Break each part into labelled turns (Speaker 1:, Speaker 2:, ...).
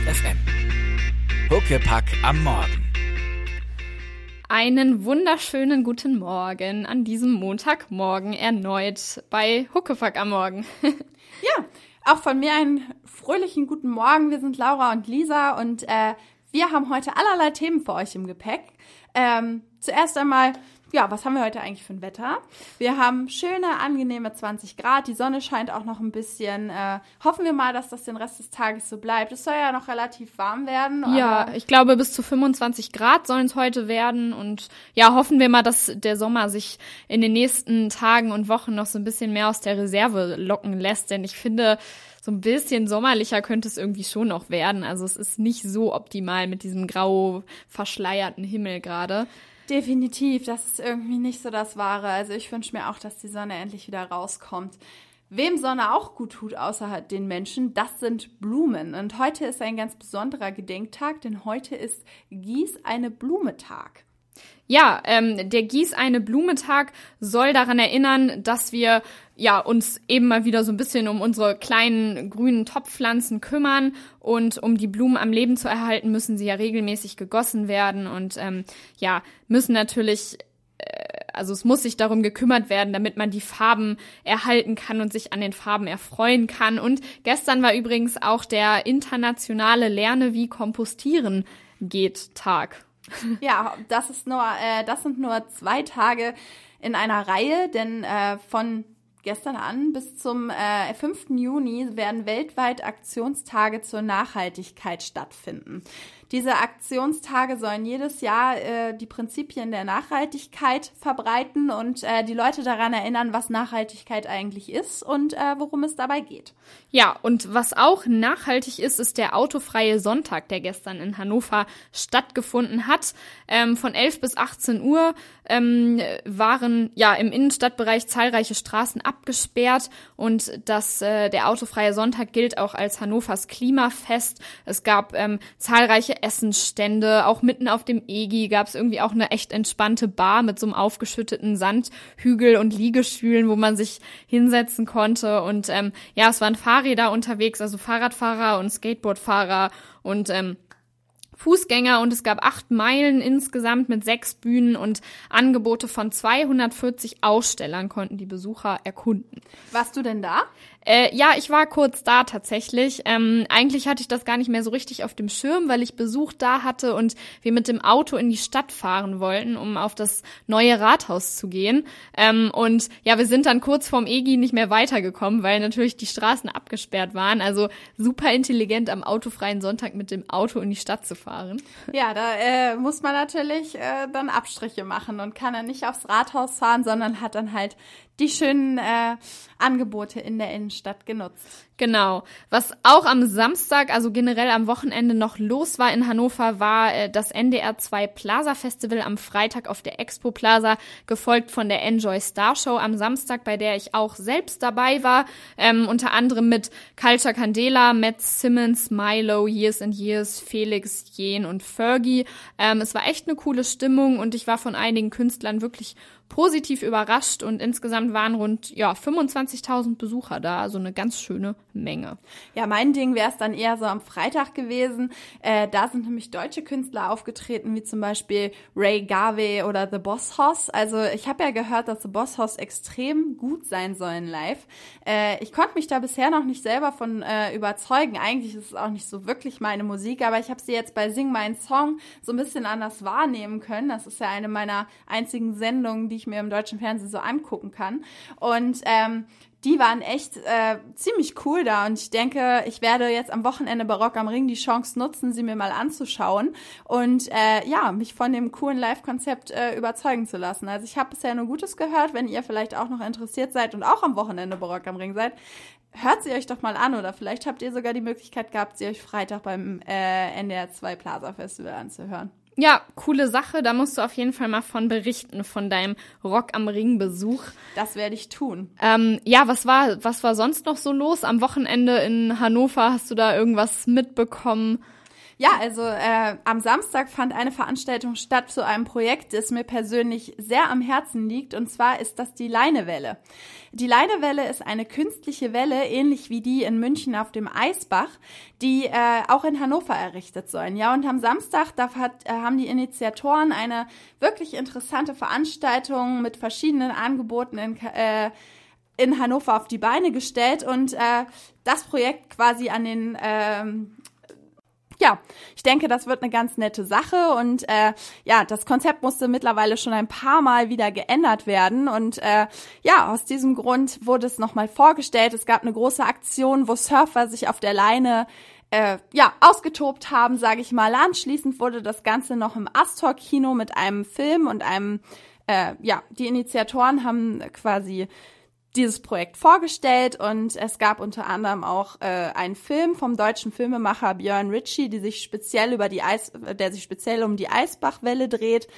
Speaker 1: Detektor FM. Huckepack am Morgen.
Speaker 2: Einen wunderschönen guten Morgen an diesem Montagmorgen erneut bei Huckepack am Morgen.
Speaker 3: ja, auch von mir einen fröhlichen guten Morgen. Wir sind Laura und Lisa und äh, wir haben heute allerlei Themen für euch im Gepäck. Ähm, zuerst einmal ja, was haben wir heute eigentlich für ein Wetter? Wir haben schöne, angenehme 20 Grad. Die Sonne scheint auch noch ein bisschen. Äh, hoffen wir mal, dass das den Rest des Tages so bleibt. Es soll ja noch relativ warm werden.
Speaker 2: Ja, ich glaube, bis zu 25 Grad sollen es heute werden. Und ja, hoffen wir mal, dass der Sommer sich in den nächsten Tagen und Wochen noch so ein bisschen mehr aus der Reserve locken lässt. Denn ich finde, so ein bisschen sommerlicher könnte es irgendwie schon noch werden. Also es ist nicht so optimal mit diesem grau verschleierten Himmel gerade.
Speaker 3: Definitiv, das ist irgendwie nicht so das Wahre. Also ich wünsche mir auch, dass die Sonne endlich wieder rauskommt. Wem Sonne auch gut tut, außer den Menschen, das sind Blumen. Und heute ist ein ganz besonderer Gedenktag, denn heute ist Gieß eine Blume Tag.
Speaker 2: Ja, ähm, der Gieß eine Blumetag soll daran erinnern, dass wir ja uns eben mal wieder so ein bisschen um unsere kleinen grünen Topfpflanzen kümmern und um die Blumen am Leben zu erhalten, müssen sie ja regelmäßig gegossen werden und ähm, ja müssen natürlich äh, also es muss sich darum gekümmert werden, damit man die Farben erhalten kann und sich an den Farben erfreuen kann. Und gestern war übrigens auch der internationale Lerne wie kompostieren geht Tag.
Speaker 3: Ja, das ist nur, äh, das sind nur zwei Tage in einer Reihe, denn äh, von gestern an bis zum äh, 5. Juni werden weltweit Aktionstage zur Nachhaltigkeit stattfinden. Diese Aktionstage sollen jedes Jahr äh, die Prinzipien der Nachhaltigkeit verbreiten und äh, die Leute daran erinnern, was Nachhaltigkeit eigentlich ist und äh, worum es dabei geht.
Speaker 2: Ja, und was auch nachhaltig ist, ist der autofreie Sonntag, der gestern in Hannover stattgefunden hat. Ähm, von 11 bis 18 Uhr ähm, waren ja im Innenstadtbereich zahlreiche Straßen abgesperrt und das, äh, der autofreie Sonntag gilt auch als Hannovers Klimafest. Es gab ähm, zahlreiche Essenstände. Auch mitten auf dem EGI gab es irgendwie auch eine echt entspannte Bar mit so einem aufgeschütteten Sandhügel und Liegestühlen, wo man sich hinsetzen konnte. Und ähm, ja, es waren Fahrräder unterwegs, also Fahrradfahrer und Skateboardfahrer und ähm, Fußgänger und es gab acht Meilen insgesamt mit sechs Bühnen und Angebote von 240 Ausstellern konnten die Besucher erkunden.
Speaker 3: Warst du denn da?
Speaker 2: Äh, ja, ich war kurz da tatsächlich. Ähm, eigentlich hatte ich das gar nicht mehr so richtig auf dem Schirm, weil ich Besuch da hatte und wir mit dem Auto in die Stadt fahren wollten, um auf das neue Rathaus zu gehen. Ähm, und ja, wir sind dann kurz vorm EGI nicht mehr weitergekommen, weil natürlich die Straßen abgesperrt waren. Also super intelligent am autofreien Sonntag mit dem Auto in die Stadt zu fahren.
Speaker 3: Ja, da äh, muss man natürlich äh, dann Abstriche machen und kann dann nicht aufs Rathaus fahren, sondern hat dann halt die schönen äh, Angebote in der Innenstadt genutzt.
Speaker 2: Genau. Was auch am Samstag, also generell am Wochenende noch los war in Hannover, war äh, das NDR 2 Plaza Festival am Freitag auf der Expo Plaza, gefolgt von der Enjoy Star Show am Samstag, bei der ich auch selbst dabei war, ähm, unter anderem mit Culture Candela, Matt Simmons, Milo, Years and Years, Felix, Jen und Fergie. Ähm, es war echt eine coole Stimmung und ich war von einigen Künstlern wirklich positiv überrascht und insgesamt waren rund ja 25.000 Besucher da, also eine ganz schöne Menge.
Speaker 3: Ja, mein Ding wäre es dann eher so am Freitag gewesen. Äh, da sind nämlich deutsche Künstler aufgetreten, wie zum Beispiel Ray Garvey oder The Boss Hoss. Also ich habe ja gehört, dass The Boss Hoss extrem gut sein sollen live. Äh, ich konnte mich da bisher noch nicht selber von äh, überzeugen. Eigentlich ist es auch nicht so wirklich meine Musik, aber ich habe sie jetzt bei Sing Mein Song so ein bisschen anders wahrnehmen können. Das ist ja eine meiner einzigen Sendungen, die ich mir im deutschen Fernsehen so angucken kann. Und ähm, die waren echt äh, ziemlich cool da und ich denke, ich werde jetzt am Wochenende bei Rock am Ring die Chance nutzen, sie mir mal anzuschauen und äh, ja, mich von dem coolen Live-Konzept äh, überzeugen zu lassen. Also ich habe bisher nur Gutes gehört, wenn ihr vielleicht auch noch interessiert seid und auch am Wochenende bei Rock am Ring seid, hört sie euch doch mal an oder vielleicht habt ihr sogar die Möglichkeit gehabt, sie euch Freitag beim äh, NDR 2 Plaza Festival anzuhören.
Speaker 2: Ja, coole Sache. Da musst du auf jeden Fall mal von berichten, von deinem Rock am Ring Besuch.
Speaker 3: Das werde ich tun.
Speaker 2: Ähm, ja, was war, was war sonst noch so los? Am Wochenende in Hannover hast du da irgendwas mitbekommen?
Speaker 3: Ja, also äh, am Samstag fand eine Veranstaltung statt zu einem Projekt, das mir persönlich sehr am Herzen liegt. Und zwar ist das die Leinewelle. Die Leinewelle ist eine künstliche Welle, ähnlich wie die in München auf dem Eisbach, die äh, auch in Hannover errichtet sollen. Ja, und am Samstag da hat, äh, haben die Initiatoren eine wirklich interessante Veranstaltung mit verschiedenen Angeboten in, äh, in Hannover auf die Beine gestellt und äh, das Projekt quasi an den ähm, ja, ich denke, das wird eine ganz nette Sache und äh, ja, das Konzept musste mittlerweile schon ein paar Mal wieder geändert werden und äh, ja, aus diesem Grund wurde es nochmal vorgestellt. Es gab eine große Aktion, wo Surfer sich auf der Leine äh, ja, ausgetobt haben, sage ich mal. Anschließend wurde das Ganze noch im Astor-Kino mit einem Film und einem, äh, ja, die Initiatoren haben quasi dieses Projekt vorgestellt und es gab unter anderem auch äh, einen Film vom deutschen Filmemacher Björn Ritchie, die sich speziell über die Eis, der sich speziell um die Eisbachwelle dreht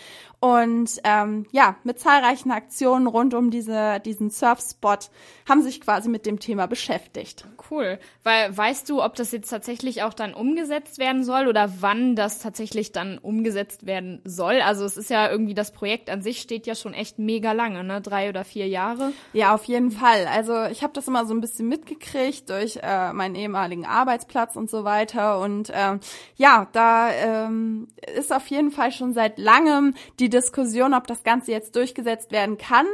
Speaker 3: und ähm, ja, mit zahlreichen Aktionen rund um diese, diesen Surfspot haben sich quasi mit dem Thema beschäftigt.
Speaker 2: Cool. Weil weißt du, ob das jetzt tatsächlich auch dann umgesetzt werden soll oder wann das tatsächlich dann umgesetzt werden soll? Also es ist ja irgendwie, das Projekt an sich steht ja schon echt mega lange, ne? Drei oder vier Jahre.
Speaker 3: Ja, auf jeden Fall. Also ich habe das immer so ein bisschen mitgekriegt durch äh, meinen ehemaligen Arbeitsplatz und so weiter. Und ähm, ja, da ähm, ist auf jeden Fall schon seit langem die Diskussion, ob das Ganze jetzt durchgesetzt werden kann.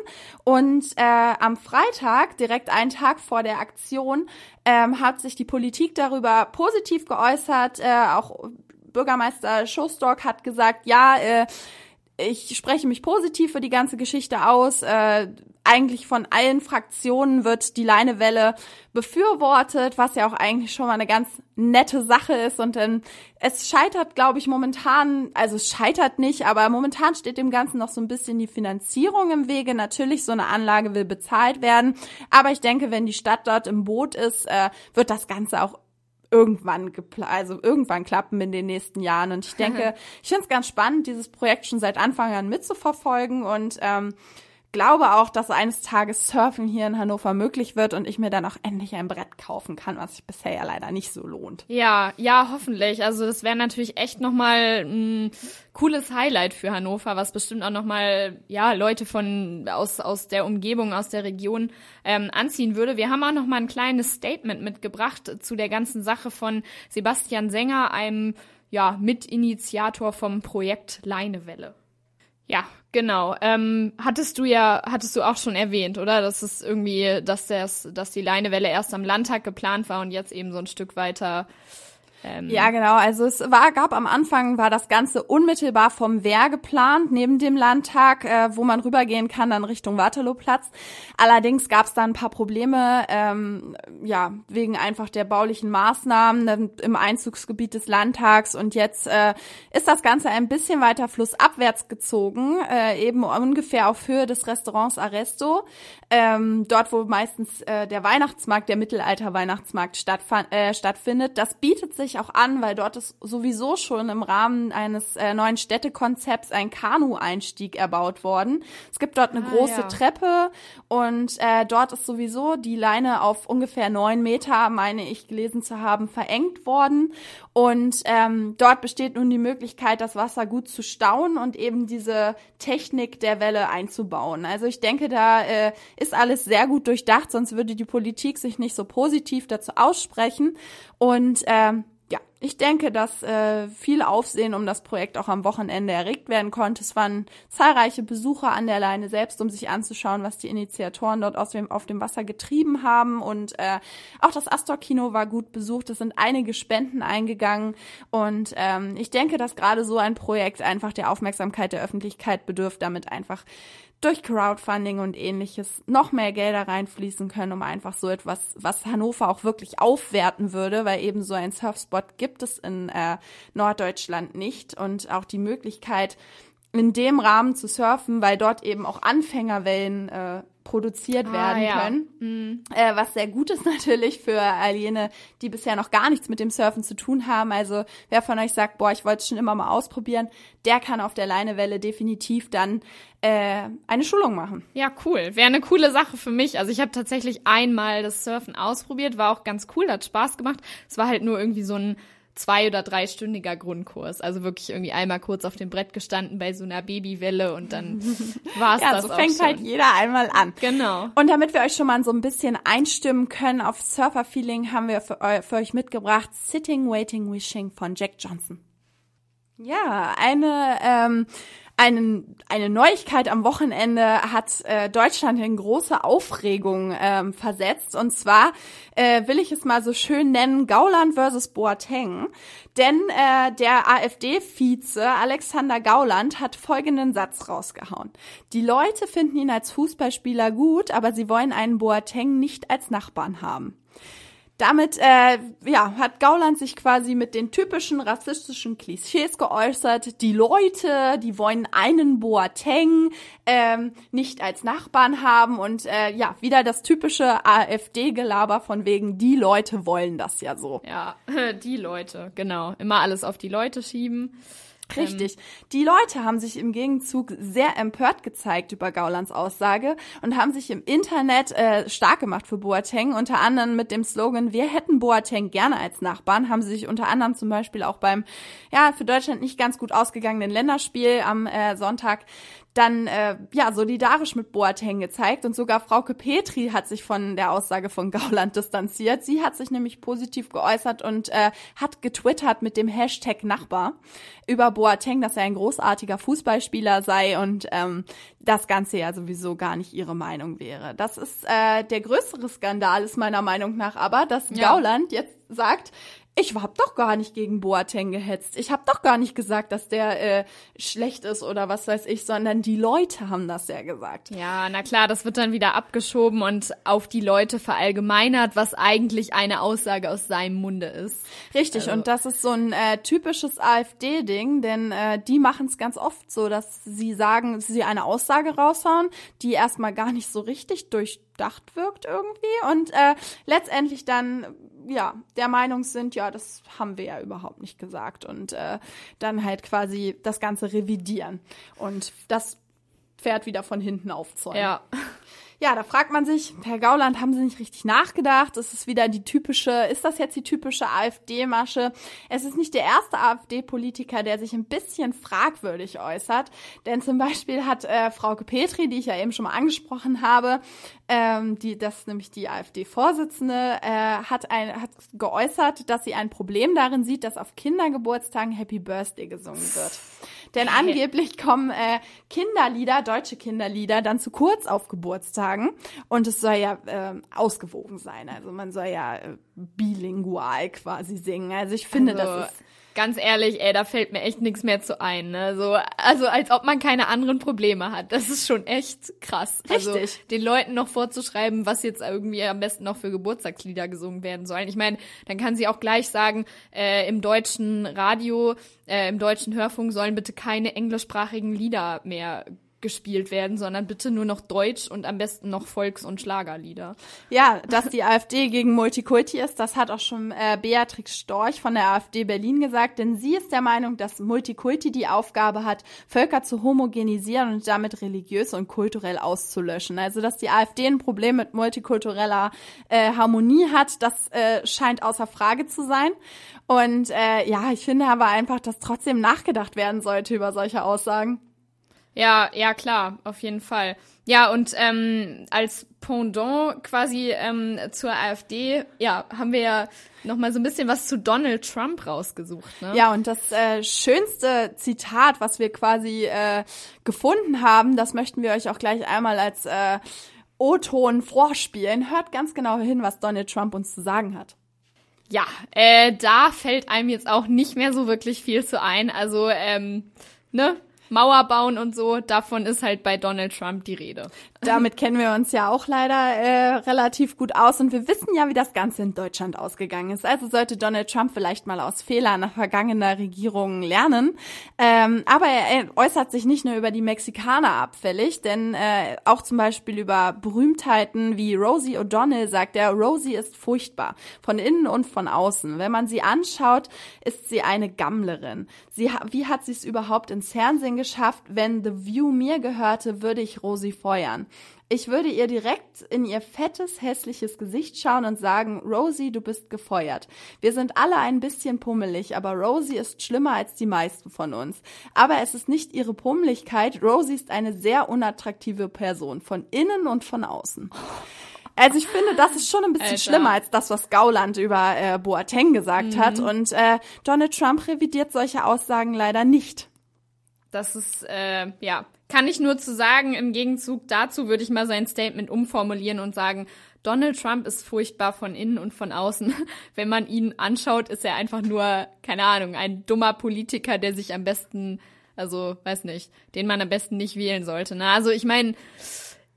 Speaker 3: Und äh, am Freitag, direkt einen Tag vor der Aktion, ähm, hat sich die Politik darüber positiv geäußert. Äh, auch Bürgermeister Schostork hat gesagt, ja, äh, ich spreche mich positiv für die ganze Geschichte aus. Äh, eigentlich von allen Fraktionen wird die Leinewelle befürwortet, was ja auch eigentlich schon mal eine ganz nette Sache ist. Und ähm, es scheitert, glaube ich, momentan, also es scheitert nicht, aber momentan steht dem Ganzen noch so ein bisschen die Finanzierung im Wege. Natürlich, so eine Anlage will bezahlt werden. Aber ich denke, wenn die Stadt dort im Boot ist, äh, wird das Ganze auch irgendwann also irgendwann klappen in den nächsten Jahren. Und ich denke, ich finde es ganz spannend, dieses Projekt schon seit Anfang an mitzuverfolgen und ähm, glaube auch, dass eines Tages Surfen hier in Hannover möglich wird und ich mir dann auch endlich ein Brett kaufen kann, was sich bisher ja leider nicht so lohnt.
Speaker 2: Ja, ja, hoffentlich. Also das wäre natürlich echt nochmal ein cooles Highlight für Hannover, was bestimmt auch nochmal, ja, Leute von aus, aus der Umgebung, aus der Region ähm, anziehen würde. Wir haben auch nochmal ein kleines Statement mitgebracht zu der ganzen Sache von Sebastian Sänger, einem ja, Mitinitiator vom Projekt Leinewelle. Ja, genau. Ähm, hattest du ja, hattest du auch schon erwähnt, oder? Dass es irgendwie, dass das, dass die Leinewelle erst am Landtag geplant war und jetzt eben so ein Stück weiter
Speaker 3: ähm ja, genau. Also es war, gab am Anfang war das Ganze unmittelbar vom Wehr geplant, neben dem Landtag, äh, wo man rübergehen kann, dann Richtung Waterlooplatz. Allerdings gab es da ein paar Probleme, ähm, ja, wegen einfach der baulichen Maßnahmen im Einzugsgebiet des Landtags. Und jetzt äh, ist das Ganze ein bisschen weiter flussabwärts gezogen, äh, eben ungefähr auf Höhe des Restaurants Arresto, ähm, dort wo meistens äh, der Weihnachtsmarkt, der Mittelalter-Weihnachtsmarkt äh, stattfindet. Das bietet sich sich auch an, weil dort ist sowieso schon im Rahmen eines äh, neuen Städtekonzepts ein Kanu-Einstieg erbaut worden. Es gibt dort eine ah, große ja. Treppe und äh, dort ist sowieso die Leine auf ungefähr neun Meter, meine ich gelesen zu haben, verengt worden. Und ähm, dort besteht nun die Möglichkeit, das Wasser gut zu stauen und eben diese Technik der Welle einzubauen. Also ich denke, da äh, ist alles sehr gut durchdacht, sonst würde die Politik sich nicht so positiv dazu aussprechen. Und ähm, ja, ich denke, dass äh, viel Aufsehen um das Projekt auch am Wochenende erregt werden konnte. Es waren zahlreiche Besucher an der Leine selbst, um sich anzuschauen, was die Initiatoren dort aus dem, auf dem Wasser getrieben haben. Und äh, auch das Astor-Kino war gut besucht. Es sind einige Spenden eingegangen. Und ähm, ich denke, dass gerade so ein Projekt einfach der Aufmerksamkeit der Öffentlichkeit bedürft, damit einfach durch Crowdfunding und ähnliches noch mehr Gelder reinfließen können, um einfach so etwas, was Hannover auch wirklich aufwerten würde, weil eben so ein Surfspot gibt es in äh, Norddeutschland nicht. Und auch die Möglichkeit, in dem Rahmen zu surfen, weil dort eben auch Anfängerwellen äh, produziert ah, werden ja. können. Mhm. Äh, was sehr gut ist natürlich für all jene, die bisher noch gar nichts mit dem Surfen zu tun haben. Also wer von euch sagt, boah, ich wollte es schon immer mal ausprobieren, der kann auf der Leinewelle definitiv dann äh, eine Schulung machen.
Speaker 2: Ja, cool. Wäre eine coole Sache für mich. Also ich habe tatsächlich einmal das Surfen ausprobiert, war auch ganz cool, hat Spaß gemacht. Es war halt nur irgendwie so ein zwei- oder dreistündiger Grundkurs. Also wirklich irgendwie einmal kurz auf dem Brett gestanden bei so einer Babywelle und dann war es
Speaker 3: Ja,
Speaker 2: das
Speaker 3: so fängt
Speaker 2: schon.
Speaker 3: halt jeder einmal an.
Speaker 2: Genau.
Speaker 3: Und damit wir euch schon mal so ein bisschen einstimmen können auf Surfer-Feeling, haben wir für, für euch mitgebracht Sitting, Waiting, Wishing von Jack Johnson. Ja, eine, ähm, eine, eine Neuigkeit am Wochenende hat äh, Deutschland in große Aufregung ähm, versetzt. Und zwar äh, will ich es mal so schön nennen, Gauland versus Boateng. Denn äh, der AfD-Vize Alexander Gauland hat folgenden Satz rausgehauen. Die Leute finden ihn als Fußballspieler gut, aber sie wollen einen Boateng nicht als Nachbarn haben. Damit äh, ja, hat Gauland sich quasi mit den typischen rassistischen Klischees geäußert. Die Leute, die wollen einen Boateng ähm, nicht als Nachbarn haben und äh, ja, wieder das typische AfD-Gelaber von wegen, die Leute wollen das ja so.
Speaker 2: Ja, die Leute, genau. Immer alles auf die Leute schieben.
Speaker 3: Richtig. Die Leute haben sich im Gegenzug sehr empört gezeigt über Gaulands Aussage und haben sich im Internet äh, stark gemacht für Boateng, unter anderem mit dem Slogan, wir hätten Boateng gerne als Nachbarn, haben sie sich unter anderem zum Beispiel auch beim, ja, für Deutschland nicht ganz gut ausgegangenen Länderspiel am äh, Sonntag dann äh, ja solidarisch mit Boateng gezeigt und sogar Frauke Petri hat sich von der Aussage von Gauland distanziert. Sie hat sich nämlich positiv geäußert und äh, hat getwittert mit dem Hashtag Nachbar über Boateng, dass er ein großartiger Fußballspieler sei und ähm, das Ganze ja sowieso gar nicht ihre Meinung wäre. Das ist äh, der größere Skandal ist meiner Meinung nach aber, dass
Speaker 2: Ja.
Speaker 3: Gauland jetzt sagt, ich hab doch gar nicht gegen Boateng gehetzt. Ich hab doch gar nicht gesagt, dass der äh, schlecht ist oder was weiß ich, sondern die Leute haben das ja gesagt.
Speaker 2: Ja, na klar, das wird dann wieder abgeschoben und auf die Leute verallgemeinert, was eigentlich eine Aussage aus seinem Munde ist.
Speaker 3: Richtig,
Speaker 2: Also-
Speaker 3: und das ist so ein äh, typisches AfD-Ding, denn äh, die machen es ganz oft so, dass sie sagen, dass sie eine Aussage raushauen, die erstmal gar nicht so richtig durchdacht wirkt irgendwie und äh, letztendlich dann ja der Meinung sind, ja, das haben wir ja überhaupt nicht gesagt und äh, dann halt quasi das Ganze revidieren und das Pferd wieder von hinten aufzäumen.
Speaker 2: Ja.
Speaker 3: Ja, da fragt man sich, Herr Gauland, haben Sie nicht richtig nachgedacht? Ist es wieder die typische, ist das jetzt die typische AfD-Masche? Es ist nicht der erste AfD-Politiker, der sich ein bisschen fragwürdig äußert. Denn zum Beispiel hat äh, Frauke Petri, die ich ja eben schon mal angesprochen habe, ähm, die, das ist nämlich die AfD-Vorsitzende, äh, hat, ein, hat geäußert, dass sie ein Problem darin sieht, dass auf Kindergeburtstagen Happy Birthday gesungen wird. Denn angeblich kommen äh, Kinderlieder, deutsche Kinderlieder, dann zu kurz auf Geburtstagen und es soll ja äh, ausgewogen sein. Also man soll ja äh, bilingual quasi singen. Also ich finde,
Speaker 2: Also,
Speaker 3: das ist
Speaker 2: ganz ehrlich, ey, da fällt mir echt nichts mehr zu ein. Ne? So, also als ob man keine anderen Probleme hat. Das ist schon echt krass. Also
Speaker 3: Richtig.
Speaker 2: den Leuten noch vorzuschreiben, was jetzt irgendwie am besten noch für Geburtstagslieder gesungen werden sollen. Ich meine, dann kann sie auch gleich sagen, äh, im deutschen Radio, äh, im deutschen Hörfunk sollen bitte keine englischsprachigen Lieder mehr gespielt werden, sondern bitte nur noch Deutsch und am besten noch Volks- und Schlagerlieder.
Speaker 3: Ja, dass die AfD gegen Multikulti ist, das hat auch schon äh, Beatrix Storch von der AfD Berlin gesagt, denn sie ist der Meinung, dass Multikulti die Aufgabe hat, Völker zu homogenisieren und damit religiös und kulturell auszulöschen. Also, dass die AfD ein Problem mit multikultureller äh, Harmonie hat, das äh, scheint außer Frage zu sein. Und äh, ja, ich finde aber einfach, dass trotzdem nachgedacht werden sollte über solche Aussagen.
Speaker 2: Ja, ja, klar, auf jeden Fall. Ja, und ähm, als Pendant quasi ähm, zur AfD, ja, haben wir ja noch mal so ein bisschen was zu Donald Trump rausgesucht, ne?
Speaker 3: Ja, und das äh, schönste Zitat, was wir quasi äh, gefunden haben, das möchten wir euch auch gleich einmal als äh, O-Ton vorspielen. Hört ganz genau hin, was Donald Trump uns zu sagen hat.
Speaker 2: Ja, äh, da fällt einem jetzt auch nicht mehr so wirklich viel zu ein. Also, ähm, ne? Mauer bauen und so, davon ist halt bei Donald Trump die Rede.
Speaker 3: Damit kennen wir uns ja auch leider äh, relativ gut aus und wir wissen ja, wie das Ganze in Deutschland ausgegangen ist. Also sollte Donald Trump vielleicht mal aus Fehlern vergangener Regierungen lernen. Ähm, aber er, er äußert sich nicht nur über die Mexikaner abfällig, denn äh, auch zum Beispiel über Berühmtheiten wie Rosie O'Donnell sagt er, Rosie ist furchtbar, von innen und von außen. Wenn man sie anschaut, ist sie eine Gammlerin. Sie, wie hat sie es überhaupt ins Fernsehen geschafft, wenn The View mir gehörte, würde ich Rosi feuern. Ich würde ihr direkt in ihr fettes, hässliches Gesicht schauen und sagen, Rosie, du bist gefeuert. Wir sind alle ein bisschen pummelig, aber Rosie ist schlimmer als die meisten von uns. Aber es ist nicht ihre Pummeligkeit. Rosie ist eine sehr unattraktive Person, von innen und von außen. Also ich finde, das ist schon ein bisschen
Speaker 2: Alter.
Speaker 3: schlimmer als das, was Gauland über äh, Boateng gesagt
Speaker 2: Mhm.
Speaker 3: hat. Und äh, Donald Trump revidiert solche Aussagen leider nicht.
Speaker 2: Das ist, äh, ja, kann ich nur zu sagen. Im Gegenzug dazu würde ich mal sein Statement umformulieren und sagen, Donald Trump ist furchtbar von innen und von außen. Wenn man ihn anschaut, ist er einfach nur, keine Ahnung, ein dummer Politiker, der sich am besten, also, weiß nicht, den man am besten nicht wählen sollte. Ne? Also ich meine,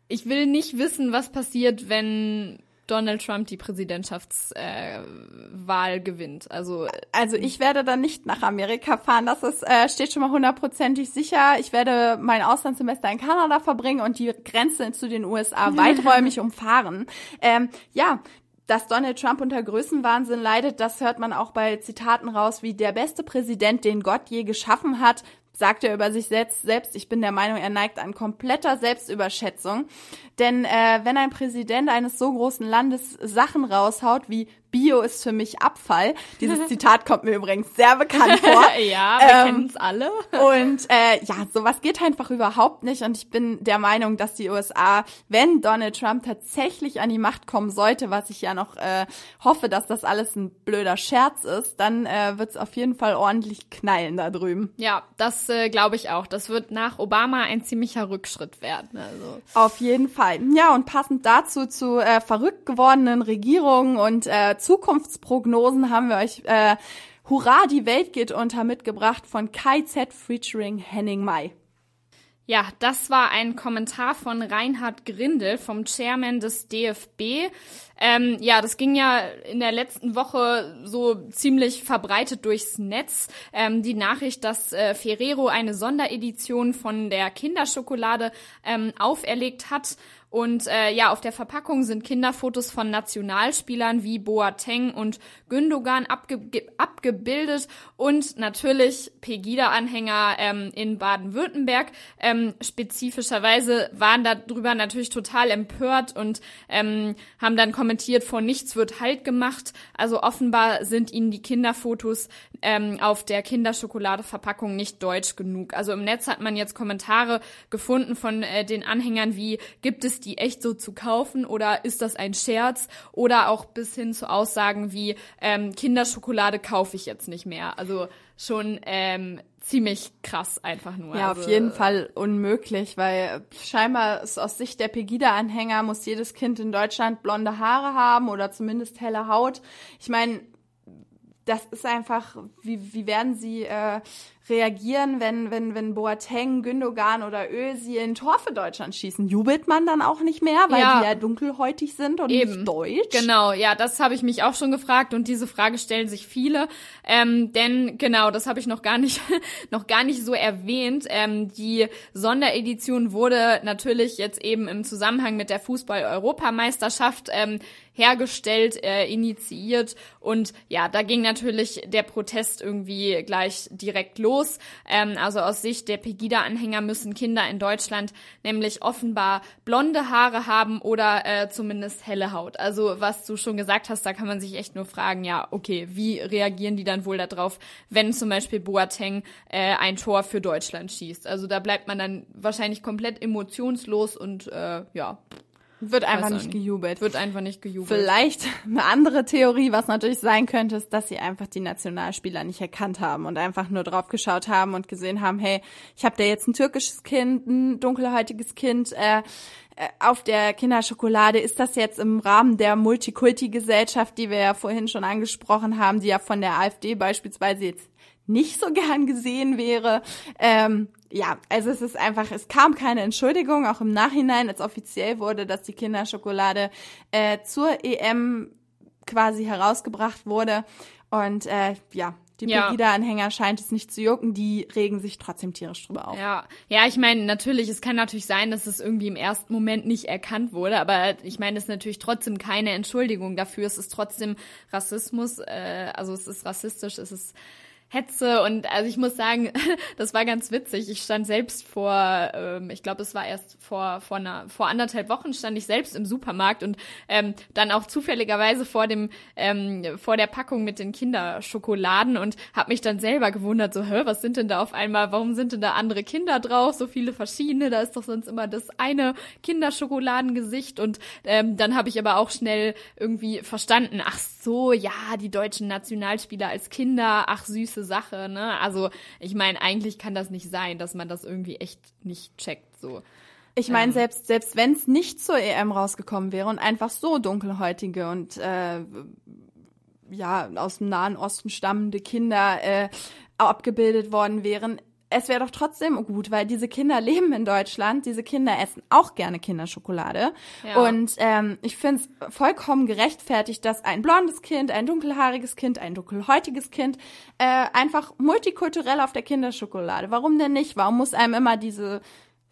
Speaker 2: ich will nicht wissen, was passiert, wenn Donald Trump die Präsidentschaftswahl äh, gewinnt. Also
Speaker 3: Also ich werde dann nicht nach Amerika fahren, das ist, äh, steht schon mal hundertprozentig sicher. Ich werde mein Auslandssemester in Kanada verbringen und die Grenze zu den USA weiträumig umfahren. Ähm, ja, dass Donald Trump unter Größenwahnsinn leidet, das hört man auch bei Zitaten raus, wie der beste Präsident, den Gott je geschaffen hat, sagt er über sich selbst, selbst. Ich bin der Meinung, er neigt an kompletter Selbstüberschätzung. Denn äh, wenn ein Präsident eines so großen Landes Sachen raushaut wie Bio ist für mich Abfall, dieses Zitat kommt mir übrigens sehr bekannt vor.
Speaker 2: ja, wir
Speaker 3: Ähm,
Speaker 2: kennen es alle.
Speaker 3: Und äh, ja, sowas geht einfach überhaupt nicht. Und ich bin der Meinung, dass die USA, wenn Donald Trump tatsächlich an die Macht kommen sollte, was ich ja noch äh, hoffe, dass das alles ein blöder Scherz ist, dann äh, wird es auf jeden Fall ordentlich knallen da drüben.
Speaker 2: Ja, das äh, glaube ich auch. Das wird nach Obama ein ziemlicher Rückschritt werden. Also.
Speaker 3: Auf jeden Fall. Ja, und passend dazu zu äh, verrückt gewordenen Regierungen und äh, Zukunftsprognosen haben wir euch äh, Hurra, die Welt geht unter mitgebracht von Kai Z featuring Henning Mai.
Speaker 2: Ja, das war ein Kommentar von Reinhard Grindel vom Chairman des DFB. Ähm, ja, das ging ja in der letzten Woche so ziemlich verbreitet durchs Netz. Ähm, die Nachricht, dass äh, Ferrero eine Sonderedition von der Kinderschokolade ähm, auferlegt hat. Und äh, ja, auf der Verpackung sind Kinderfotos von Nationalspielern wie Boateng und Gündogan abge abgebildet und natürlich Pegida-Anhänger ähm, in Baden-Württemberg. Ähm, spezifischerweise waren darüber natürlich total empört und ähm, haben dann kommentiert, vor nichts wird Halt gemacht. Also offenbar sind ihnen die Kinderfotos ähm, auf der Kinderschokoladeverpackung nicht deutsch genug. Also im Netz hat man jetzt Kommentare gefunden von äh, den Anhängern wie, gibt es die echt so zu kaufen oder ist das ein Scherz? Oder auch bis hin zu Aussagen wie, ähm, Kinderschokolade kaufe ich jetzt nicht mehr. Also schon ähm, ziemlich krass einfach nur.
Speaker 3: Ja,
Speaker 2: also,
Speaker 3: auf jeden Fall unmöglich, weil scheinbar ist aus Sicht der Pegida-Anhänger muss jedes Kind in Deutschland blonde Haare haben oder zumindest helle Haut. Ich meine, das ist einfach, wie, wie werden sie äh, reagieren, wenn, wenn, wenn Boateng, Gündogan oder Özil ein Tor für Deutschland schießen? Jubelt man dann auch nicht mehr, weil
Speaker 2: Ja.
Speaker 3: die ja dunkelhäutig sind und
Speaker 2: Eben.
Speaker 3: nicht deutsch?
Speaker 2: Genau, ja, das habe ich mich auch schon gefragt und diese Frage stellen sich viele, ähm, denn genau, das habe ich noch gar nicht noch gar nicht so erwähnt. Ähm, die Sonderedition wurde natürlich jetzt eben im Zusammenhang mit der Fußball-Europameisterschaft ähm, hergestellt, äh, initiiert und ja, da ging natürlich der Protest irgendwie gleich direkt los. Ähm, also aus Sicht der Pegida-Anhänger müssen Kinder in Deutschland nämlich offenbar blonde Haare haben oder äh, zumindest helle Haut. Also was du schon gesagt hast, da kann man sich echt nur fragen, ja, okay, wie reagieren die dann wohl darauf, wenn zum Beispiel Boateng äh, ein Tor für Deutschland schießt? Also da bleibt man dann wahrscheinlich komplett emotionslos und äh, ja,
Speaker 3: Wird einfach nicht. gejubelt.
Speaker 2: wird einfach nicht gejubelt.
Speaker 3: Vielleicht eine andere Theorie, was natürlich sein könnte, ist, dass sie einfach die Nationalspieler nicht erkannt haben und einfach nur drauf geschaut haben und gesehen haben, hey, ich habe da jetzt ein türkisches Kind, ein dunkelhäutiges Kind äh, äh, auf der Kinderschokolade. Ist das jetzt im Rahmen der Multikulti-Gesellschaft, die wir ja vorhin schon angesprochen haben, die ja von der AfD beispielsweise jetzt nicht so gern gesehen wäre. Ähm, ja, also es ist einfach, es kam keine Entschuldigung, auch im Nachhinein, als offiziell wurde, dass die Kinderschokolade äh, zur EM quasi herausgebracht wurde. Und äh, ja, die
Speaker 2: Ja.
Speaker 3: Pegida-Anhänger scheint es nicht zu jucken, die regen sich trotzdem tierisch drüber auf.
Speaker 2: Ja, ja, ich meine, natürlich, es kann natürlich sein, dass es irgendwie im ersten Moment nicht erkannt wurde, aber ich meine, es ist natürlich trotzdem keine Entschuldigung dafür. Es ist trotzdem Rassismus, äh, also es ist rassistisch, es ist hetze und also ich muss sagen, das war ganz witzig. Ich stand selbst vor, ähm, ich glaube, es war erst vor vor einer vor anderthalb Wochen stand ich selbst im Supermarkt und ähm, dann auch zufälligerweise vor dem ähm, vor der Packung mit den Kinderschokoladen und habe mich dann selber gewundert, so, hä, was sind denn da auf einmal? Warum sind denn da andere Kinder drauf? So viele verschiedene. Da ist doch sonst immer das eine Kinderschokoladengesicht und ähm, dann habe ich aber auch schnell irgendwie verstanden. Ach so, ja, die deutschen Nationalspieler als Kinder. Ach süße Sache, ne? Also ich meine, eigentlich kann das nicht sein, dass man das irgendwie echt nicht checkt. So.
Speaker 3: Ich meine, ähm. selbst, selbst wenn es nicht zur EM rausgekommen wäre und einfach so dunkelhäutige und äh, ja, aus dem Nahen Osten stammende Kinder äh, abgebildet worden wären, es wäre doch trotzdem gut, weil diese Kinder leben in Deutschland, diese Kinder essen auch gerne Kinderschokolade. Ja. Und ähm, ich finde es vollkommen gerechtfertigt, dass ein blondes Kind, ein dunkelhaariges Kind, ein dunkelhäutiges Kind äh, einfach multikulturell auf der Kinderschokolade. Warum denn nicht? Warum muss einem immer diese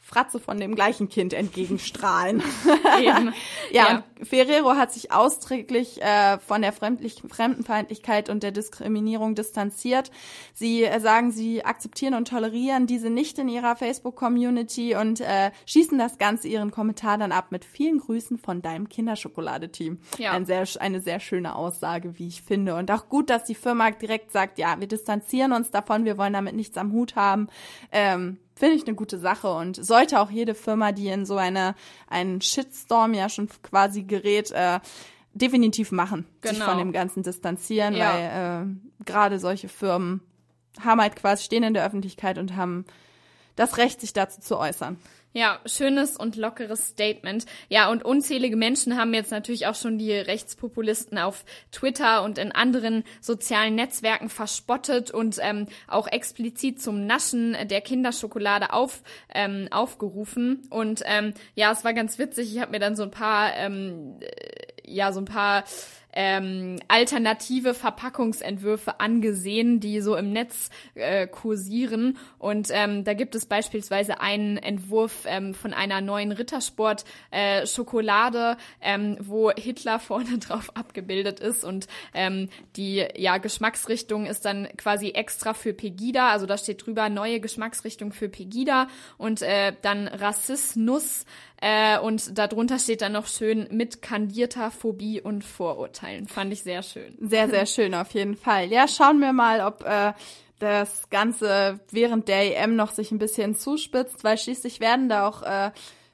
Speaker 3: Fratze von dem gleichen Kind entgegenstrahlen. Eben. ja, ja. Ferrero hat sich ausdrücklich äh, von der Fremdlich Fremdenfeindlichkeit und der Diskriminierung distanziert. Sie äh, sagen, sie akzeptieren und tolerieren diese nicht in ihrer Facebook-Community und äh, schießen das Ganze ihren Kommentar dann ab mit vielen Grüßen von deinem Kinderschokoladeteam. Ja. Ein sehr, eine sehr schöne Aussage, wie ich finde. Und auch gut, dass die Firma direkt sagt, ja, wir distanzieren uns davon, wir wollen damit nichts am Hut haben. Ähm, finde ich eine gute Sache und sollte auch jede Firma, die in so eine einen Shitstorm ja schon quasi gerät, äh, definitiv machen, genau. sich von dem Ganzen distanzieren, ja. weil äh, gerade solche Firmen haben halt quasi stehen in der Öffentlichkeit und haben das Recht, sich dazu zu äußern.
Speaker 2: Ja, schönes und lockeres Statement. Ja, und unzählige Menschen haben jetzt natürlich auch schon die Rechtspopulisten auf Twitter und in anderen sozialen Netzwerken verspottet und ähm, auch explizit zum Naschen der Kinderschokolade auf, ähm, aufgerufen. Und ähm, ja, es war ganz witzig. Ich habe mir dann so ein paar, ähm, ja, so ein paar ähm, alternative Verpackungsentwürfe angesehen, die so im Netz äh, kursieren. Und ähm, da gibt es beispielsweise einen Entwurf ähm, von einer neuen Rittersport-Schokolade, äh, ähm, wo Hitler vorne drauf abgebildet ist. Und ähm, die ja, Geschmacksrichtung ist dann quasi extra für Pegida. Also da steht drüber neue Geschmacksrichtung für Pegida und äh, dann Rassismus äh, und darunter steht dann noch schön mit kandierter Phobie und Vorurteilen. Fand ich sehr schön.
Speaker 3: Sehr, sehr schön auf jeden Fall. Ja, schauen wir mal, ob äh, das Ganze während der EM noch sich ein bisschen zuspitzt, weil schließlich werden da auch äh,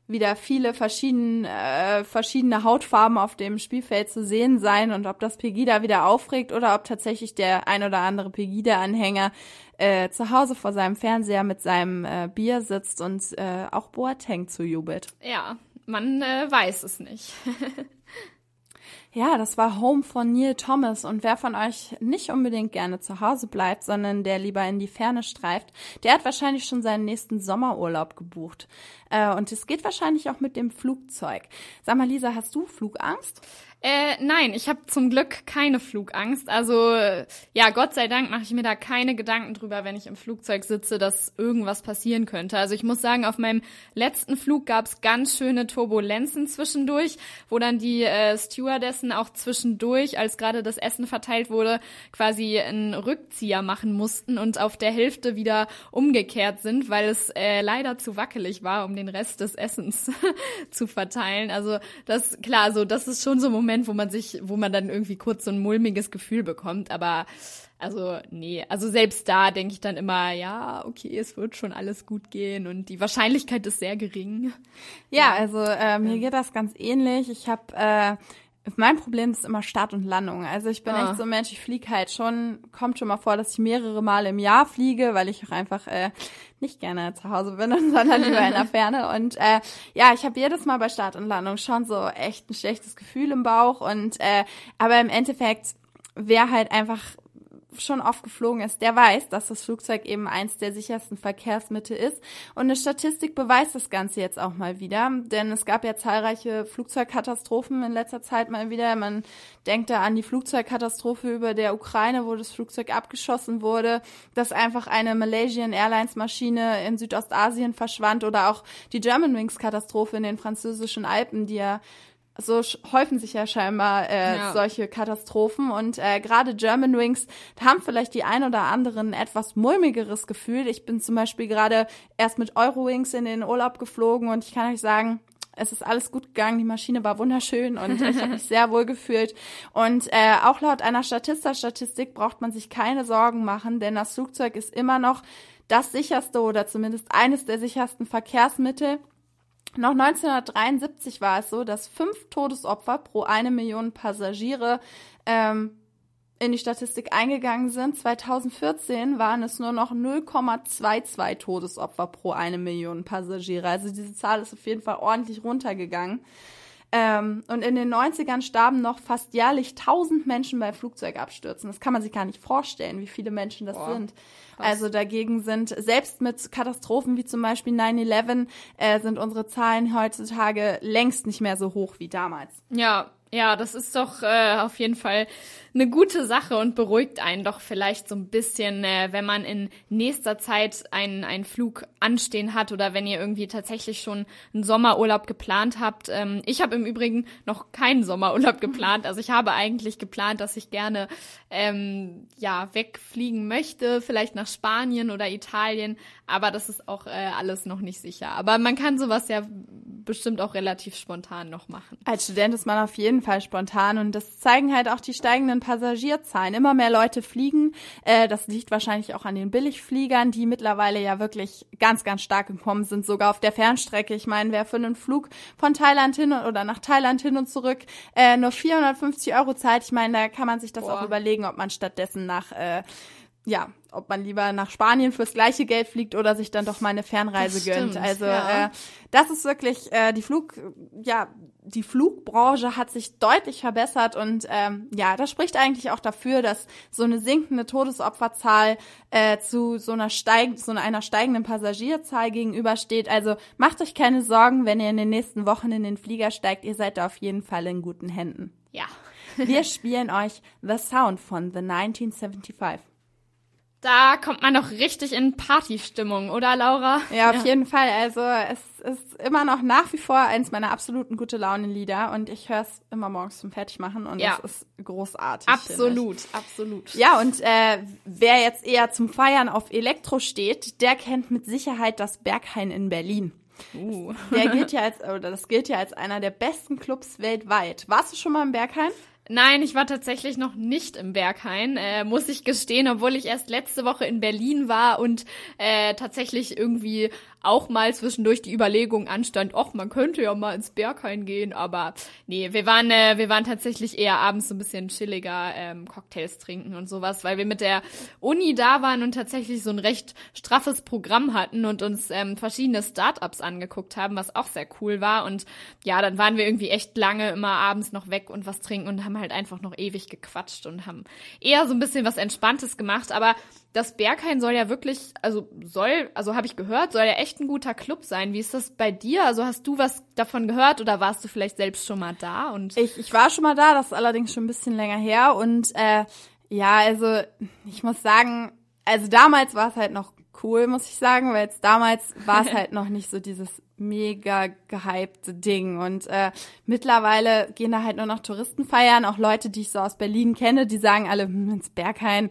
Speaker 3: wieder viele verschiedene, äh, verschiedene Hautfarben auf dem Spielfeld zu sehen sein und ob das Pegida wieder aufregt oder ob tatsächlich der ein oder andere Pegida-Anhänger äh, zu Hause vor seinem Fernseher mit seinem äh, Bier sitzt und äh, auch Boateng zujubelt.
Speaker 2: Ja, man äh, weiß es nicht.
Speaker 3: Ja, das war Home von Neil Thomas. Und wer von euch nicht unbedingt gerne zu Hause bleibt, sondern der lieber in die Ferne streift, der hat wahrscheinlich schon seinen nächsten Sommerurlaub gebucht. Äh, und es geht wahrscheinlich auch mit dem Flugzeug. Sag mal, Lisa, hast du Flugangst?
Speaker 2: Äh, nein, ich habe zum Glück keine Flugangst. Also ja, Gott sei Dank mache ich mir da keine Gedanken drüber, wenn ich im Flugzeug sitze, dass irgendwas passieren könnte. Also ich muss sagen, auf meinem letzten Flug gab's ganz schöne Turbulenzen zwischendurch, wo dann die äh, Stewardessen auch zwischendurch, als gerade das Essen verteilt wurde, quasi einen Rückzieher machen mussten und auf der Hälfte wieder umgekehrt sind, weil es äh, leider zu wackelig war, um den Rest des Essens zu verteilen. Also das klar, so das ist schon so ein Moment Moment, wo man sich, wo man dann irgendwie kurz so ein mulmiges Gefühl bekommt, aber also nee, also selbst da denke ich dann immer, ja, okay, es wird schon alles gut gehen und die Wahrscheinlichkeit ist sehr gering.
Speaker 3: Ja, also äh, mir geht das ganz ähnlich. Ich habe äh, mein Problem ist immer Start und Landung. Also ich bin ah. echt so ein Mensch, ich fliege halt schon, kommt schon mal vor, dass ich mehrere Male im Jahr fliege, weil ich auch einfach äh, nicht gerne zu Hause bin, sondern lieber in der Ferne. Und äh, ja, ich habe jedes Mal bei Start und Landung schon so echt ein schlechtes Gefühl im Bauch. Und äh, aber im Endeffekt wäre halt einfach schon oft geflogen ist, der weiß, dass das Flugzeug eben eins der sichersten Verkehrsmittel ist. Und eine Statistik beweist das Ganze jetzt auch mal wieder, denn es gab ja zahlreiche Flugzeugkatastrophen in letzter Zeit mal wieder. Man denkt da an die Flugzeugkatastrophe über der Ukraine, wo das Flugzeug abgeschossen wurde, dass einfach eine Malaysian Airlines Maschine in Südostasien verschwand oder auch die Germanwings Katastrophe in den französischen Alpen, die ja so häufen sich ja scheinbar äh, ja. solche Katastrophen und äh, gerade Germanwings haben vielleicht die ein oder anderen etwas mulmigeres Gefühl. Ich bin zum Beispiel gerade erst mit Eurowings in den Urlaub geflogen und ich kann euch sagen, es ist alles gut gegangen, die Maschine war wunderschön und ich habe mich sehr wohl gefühlt. Und äh, auch laut einer Statista-Statistik braucht man sich keine Sorgen machen, denn das Flugzeug ist immer noch das sicherste oder zumindest eines der sichersten Verkehrsmittel. Noch 1973 war es so, dass fünf Todesopfer pro eine Million Passagiere ähm, in die Statistik eingegangen sind. 2014 waren es nur noch 0,22 Todesopfer pro eine Million Passagiere. Also diese Zahl ist auf jeden Fall ordentlich runtergegangen. Ähm, und in den 90ern starben noch fast jährlich 1000 Menschen bei Flugzeugabstürzen. Das kann man sich gar nicht vorstellen, wie viele Menschen das Boah, sind. Krass. Also dagegen sind, selbst mit Katastrophen wie zum Beispiel 9-11, äh, sind unsere Zahlen heutzutage längst nicht mehr so hoch wie damals.
Speaker 2: Ja, ja, das ist doch äh, auf jeden Fall eine gute Sache und beruhigt einen doch vielleicht so ein bisschen, äh, wenn man in nächster Zeit einen, einen Flug anstehen hat oder wenn ihr irgendwie tatsächlich schon einen Sommerurlaub geplant habt. Ähm, ich habe im Übrigen noch keinen Sommerurlaub geplant. Also ich habe eigentlich geplant, dass ich gerne ähm, ja wegfliegen möchte, vielleicht nach Spanien oder Italien, aber das ist auch äh, alles noch nicht sicher. Aber man kann sowas ja bestimmt auch relativ spontan noch machen.
Speaker 3: Als Student ist man auf jeden Fall spontan und das zeigen halt auch die steigenden Passagierzahlen. Immer mehr Leute fliegen. Äh, das liegt wahrscheinlich auch an den Billigfliegern, die mittlerweile ja wirklich ganz, ganz stark gekommen sind, sogar auf der Fernstrecke. Ich meine, wer für einen Flug von Thailand hin oder nach Thailand hin und zurück äh, nur 450 Euro zahlt, ich meine, da kann man sich das Boah. auch überlegen, ob man stattdessen nach äh, ja, ob man lieber nach Spanien fürs gleiche Geld fliegt oder sich dann doch mal eine Fernreise gönnt. Also ja. äh, das ist wirklich äh, die Flug, ja, die Flugbranche hat sich deutlich verbessert und ähm, ja, das spricht eigentlich auch dafür, dass so eine sinkende Todesopferzahl äh, zu so einer steig so einer steigenden Passagierzahl gegenübersteht. Also macht euch keine Sorgen, wenn ihr in den nächsten Wochen in den Flieger steigt, ihr seid da auf jeden Fall in guten Händen.
Speaker 2: Ja.
Speaker 3: Wir spielen euch The Sound von The 1975.
Speaker 2: Da kommt man doch richtig in Partystimmung, oder Laura?
Speaker 3: Ja, auf ja. jeden Fall. Also es ist immer noch nach wie vor eins meiner absoluten gute Laune-Lieder und ich höre es immer morgens zum Fertigmachen und ja. es ist großartig.
Speaker 2: Absolut, absolut.
Speaker 3: Ja, und äh, wer jetzt eher zum Feiern auf Elektro steht, der kennt mit Sicherheit das Berghain in Berlin. Uh. Der gilt ja als, oder das gilt ja als einer der besten Clubs weltweit. Warst du schon mal im Berghain?
Speaker 2: Nein, ich war tatsächlich noch nicht im Berghain, äh, muss ich gestehen, obwohl ich erst letzte Woche in Berlin war und äh, tatsächlich irgendwie auch mal zwischendurch die Überlegung anstand, ach, man könnte ja mal ins Berghain gehen, aber nee, wir waren, äh, wir waren tatsächlich eher abends so ein bisschen chilliger ähm, Cocktails trinken und sowas, weil wir mit der Uni da waren und tatsächlich so ein recht straffes Programm hatten und uns ähm, verschiedene Startups angeguckt haben, was auch sehr cool war. Und ja, dann waren wir irgendwie echt lange immer abends noch weg und was trinken und haben halt einfach noch ewig gequatscht und haben eher so ein bisschen was Entspanntes gemacht, aber das Berghain soll ja wirklich, also soll, also habe ich gehört, soll ja echt ein guter Club sein. Wie ist das bei dir? Also hast du was davon gehört oder warst du vielleicht selbst schon mal da? Und
Speaker 3: ich, ich war schon mal da, das ist allerdings schon ein bisschen länger her. Und äh, ja, also ich muss sagen, also damals war es halt noch cool, muss ich sagen, weil jetzt damals war es halt noch nicht so dieses mega gehypte Ding. Und äh, mittlerweile gehen da halt nur noch Touristen feiern, auch Leute, die ich so aus Berlin kenne, die sagen alle, hm, ins Berghain